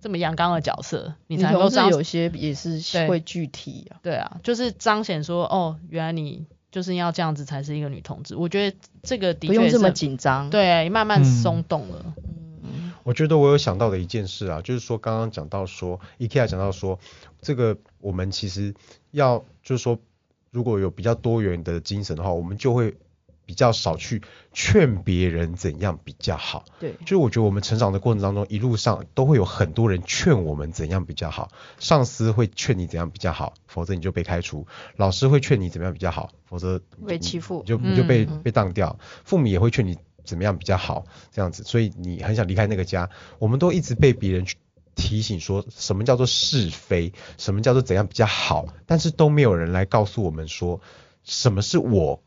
Speaker 2: 这么阳刚的角色，你才能够
Speaker 4: 有些也是会具体啊，
Speaker 2: 对啊，就是彰显说，哦，原来你就是要这样子才是一个女同志，我觉得这个的确
Speaker 4: 不用这么紧张，
Speaker 2: 对，慢慢松动了。嗯
Speaker 5: 我觉得我有想到的一件事啊，就是说刚刚讲到说，IKEA 讲到说，这个我们其实要就是说，如果有比较多元的精神的话，我们就会比较少去劝别人怎样比较好。
Speaker 4: 对，
Speaker 5: 就是我觉得我们成长的过程当中，一路上都会有很多人劝我们怎样比较好，上司会劝你怎样比较好，否则你就被开除；老师会劝你怎么样比较好，否则
Speaker 4: 被欺负，
Speaker 5: 就你就被、嗯、被当掉；父母也会劝你。怎么样比较好？这样子，所以你很想离开那个家。我们都一直被别人去提醒说什么叫做是非，什么叫做怎样比较好，但是都没有人来告诉我们说什么是我，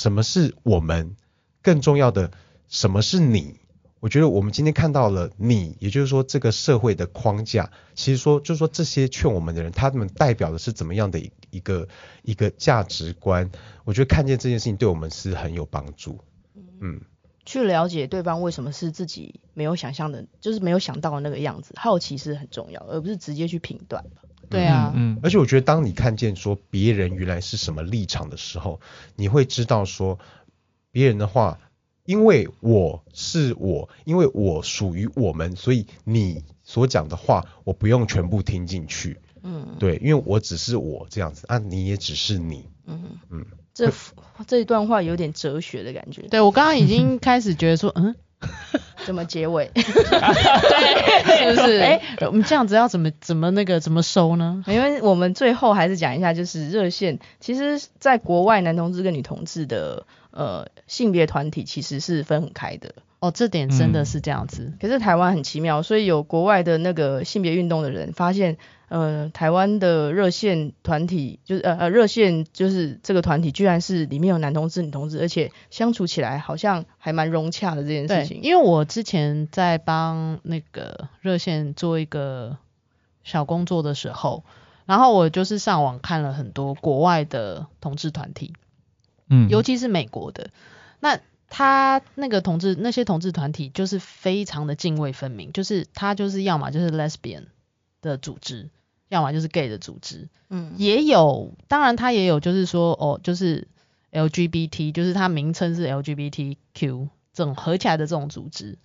Speaker 5: 什么是我们，更重要的什么是你。我觉得我们今天看到了你，也就是说这个社会的框架，其实说就是说这些劝我们的人，他们代表的是怎么样的一一个一个价值观？我觉得看见这件事情对我们是很有帮助。嗯。
Speaker 4: 去了解对方为什么是自己没有想象的，就是没有想到的那个样子，好奇是很重要，而不是直接去评断。
Speaker 2: 对啊，
Speaker 5: 嗯，而且我觉得当你看见说别人原来是什么立场的时候，你会知道说别人的话，因为我是我，因为我属于我们，所以你所讲的话我不用全部听进去。嗯，对，因为我只是我这样子啊，你也只是你。嗯
Speaker 4: 嗯。这这一段话有点哲学的感觉。
Speaker 2: 对，我刚刚已经开始觉得说，嗯，[laughs]
Speaker 4: 怎么结尾？[laughs]
Speaker 2: 对，是不是？哎，我们这样子要怎么怎么那个怎么收呢？
Speaker 4: 因为我们最后还是讲一下，就是热线，其实在国外男同志跟女同志的呃性别团体其实是分很开的。
Speaker 2: 哦，这点真的是这样子。
Speaker 4: 嗯、可是台湾很奇妙，所以有国外的那个性别运动的人发现。呃，台湾的热线团体就是呃呃热线就是这个团体，居然是里面有男同志、女同志，而且相处起来好像还蛮融洽的这件事情。
Speaker 2: 因为我之前在帮那个热线做一个小工作的时候，然后我就是上网看了很多国外的同志团体，嗯，尤其是美国的，那他那个同志那些同志团体就是非常的泾渭分明，就是他就是要么就是 lesbian 的组织。要么就是 gay 的组织，
Speaker 4: 嗯，
Speaker 2: 也有，当然他也有，就是说哦，就是 LGBT，就是它名称是 LGBTQ 这种合起来的这种组织，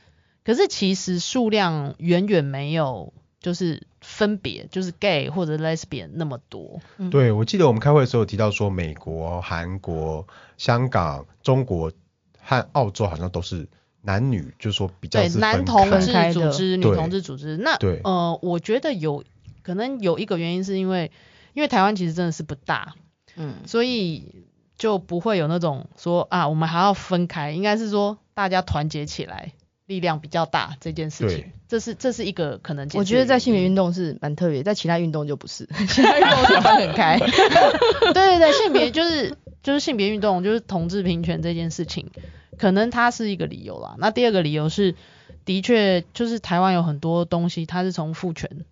Speaker 2: 可是其实数量远远没有就是分别，就是 gay 或者 lesbian 那么多。
Speaker 4: 嗯、
Speaker 5: 对，我记得我们开会的时候有提到说，美国、韩国、香港、中国和澳洲好像都是男女，就是说比较
Speaker 2: 对男同志组
Speaker 4: 织、
Speaker 2: 女同志组织。那
Speaker 5: 对
Speaker 2: 呃，我觉得有。可能有一个原因是因为，因为台湾其实真的是不大，
Speaker 4: 嗯，
Speaker 2: 所以就不会有那种说啊，我们还要分开，应该是说大家团结起来，力量比较大这件事情，这是这是一个可能。
Speaker 4: 我觉得在性别运动是蛮特别，在其他运动就不是，[laughs] 其他运动是分很开。[laughs]
Speaker 2: 对对对，性别就是就是性别运动就是同志平权这件事情，可能它是一个理由啦。那第二个理由是，的确就是台湾有很多东西，它是从父权。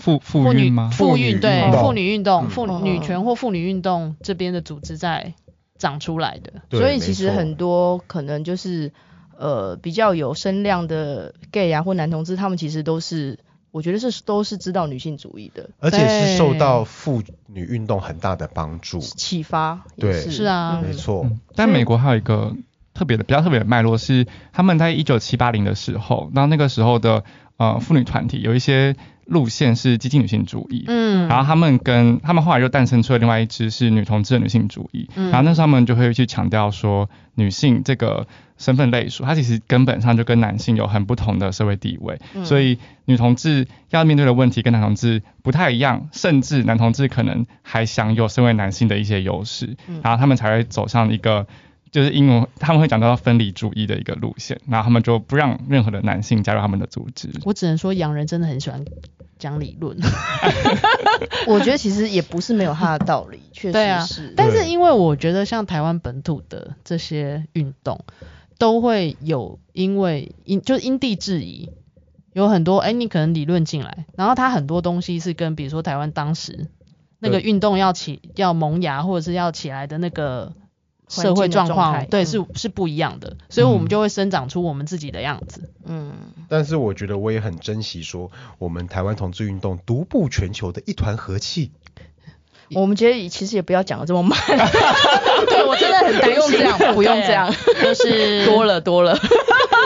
Speaker 6: 妇妇女吗？
Speaker 2: 妇运对妇女运动、妇、
Speaker 4: 嗯、
Speaker 2: 女权或妇女运动这边的组织在长出来的，
Speaker 4: 所以其实很多可能就是呃比较有声量的 gay 啊或男同志，他们其实都是我觉得是都是知道女性主义的，
Speaker 5: 而且是受到妇女运动很大的帮助
Speaker 4: 启发。
Speaker 5: 对，
Speaker 2: 是啊，
Speaker 5: 没错、
Speaker 6: 嗯。但美国还有一个特别的比较特别的脉络是，他们在一九七八零的时候，那那个时候的呃妇女团体有一些。路线是激进女性主义，嗯，然后他们跟他们后来又诞生出了另外一支是女同志的女性主义，嗯，然后那时候他们就会去强调说，女性这个身份类属，它其实根本上就跟男性有很不同的社会地位，嗯，所以女同志要面对的问题跟男同志不太一样，甚至男同志可能还享有身为男性的一些优势，嗯，然后他们才会走上一个。就是因为他们会讲到分离主义的一个路线，然后他们就不让任何的男性加入他们的组织。
Speaker 2: 我只能说洋人真的很喜欢讲理论。[laughs]
Speaker 4: 我觉得其实也不是没有他的道理，确实是。
Speaker 2: 对啊，但是因为我觉得像台湾本土的这些运动，都会有因为因就是因地制宜，有很多哎，你可能理论进来，然后他很多东西是跟比如说台湾当时那个运动要起要萌芽或者是要起来的那个。社会状况对是是不一样的，所以我们就会生长出我们自己的样子。
Speaker 4: 嗯，
Speaker 5: 但是我觉得我也很珍惜说我们台湾同志运动独步全球的一团和气。
Speaker 4: 我们觉得其实也不要讲的这么满，[laughs] 对我真的很担心，不用这样，[laughs] 不用这样，
Speaker 2: 就是
Speaker 4: 多了多了。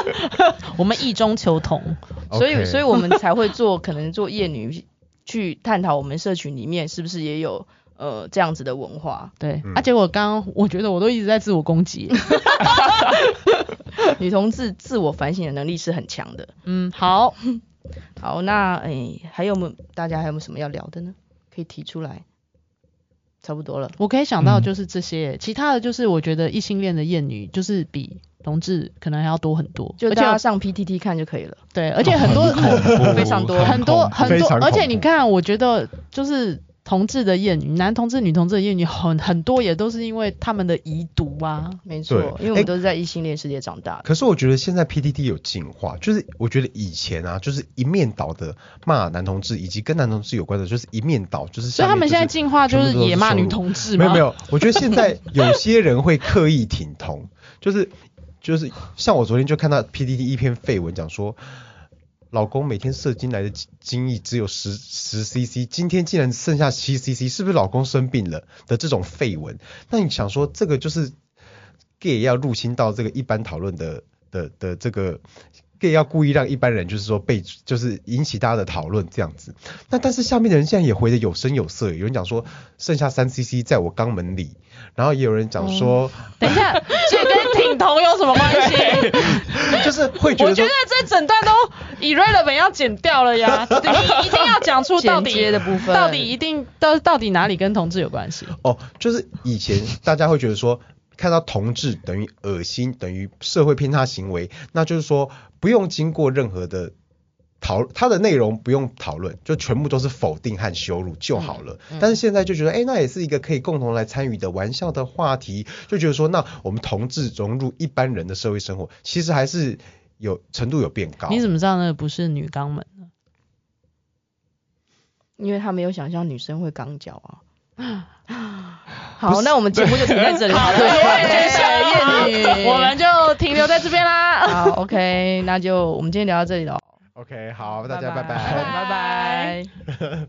Speaker 4: [laughs]
Speaker 2: 我们意中求同，
Speaker 4: 所以所以我们才会做可能做夜女去探讨我们社群里面是不是也有。呃，这样子的文化，
Speaker 2: 对，嗯、啊，结果刚刚我觉得我都一直在自我攻击，[laughs] [laughs]
Speaker 4: 女同志自我反省的能力是很强的。
Speaker 2: 嗯，好，[laughs]
Speaker 4: 好，那哎、欸，还有没有大家还有没有什么要聊的呢？可以提出来，差不多了。
Speaker 2: 我可以想到就是这些，嗯、其他的就是我觉得异性恋的厌女就是比同志可能还要多很多，
Speaker 4: 就大家上 PTT 看就可以了。
Speaker 2: 对，而且很多很
Speaker 4: 非常多
Speaker 2: 很多很多，而且你看，我觉得就是。同志的厌女，男同志、女同志的厌女很很多，也都是因为他们的遗毒啊。
Speaker 4: 没错，因为我们都是在异性恋世界长大的。
Speaker 5: 可是我觉得现在 P D T 有进化，就是我觉得以前啊，就是一面倒的骂男同志，以及跟男同志有关的，就是一面倒，就是，就是。
Speaker 2: 所以他们现在进化就是也骂女同志吗？
Speaker 5: 没有没有，我觉得现在有些人会刻意挺同，就是就是像我昨天就看到 P D T 一篇废文讲说。老公每天射精来的精液只有十十 CC，今天竟然剩下七 CC，是不是老公生病了的这种废文？那你想说这个就是 gay 要入侵到这个一般讨论的的的这个 gay 要故意让一般人就是说被就是引起大家的讨论这样子。那但是下面的人现在也回的有声有色，有人讲说剩下三 CC 在我肛门里，然后也有人讲说，
Speaker 2: 嗯、等一下 [laughs] 这跟挺同有什么关系？
Speaker 5: 就是会觉得，我
Speaker 2: 觉得这整段都 irrelevant 要剪掉了呀，[laughs] 你一定要讲出到底
Speaker 4: 的部分，
Speaker 2: 到底一定到到底哪里跟同志有关系？
Speaker 5: 哦，就是以前大家会觉得说，看到同志等于恶心，等于社会偏差行为，那就是说不用经过任何的。讨它的内容不用讨论，就全部都是否定和羞辱就好了。嗯嗯、但是现在就觉得，哎、欸，那也是一个可以共同来参与的玩笑的话题，就觉得说，那我们同志融入一般人的社会生活，其实还是有程度有变高。
Speaker 2: 你怎么知道那个不是女肛门呢？
Speaker 4: 因为他没有想象女生会肛交啊。[gasps] 好，那我们节目就停在这里好了。[laughs]
Speaker 2: 厌女，[laughs] 我们就停留在这边啦。[laughs]
Speaker 4: 好，OK，那就我们今天聊到这里喽。
Speaker 5: OK，好，大家拜拜，
Speaker 4: 拜
Speaker 2: 拜。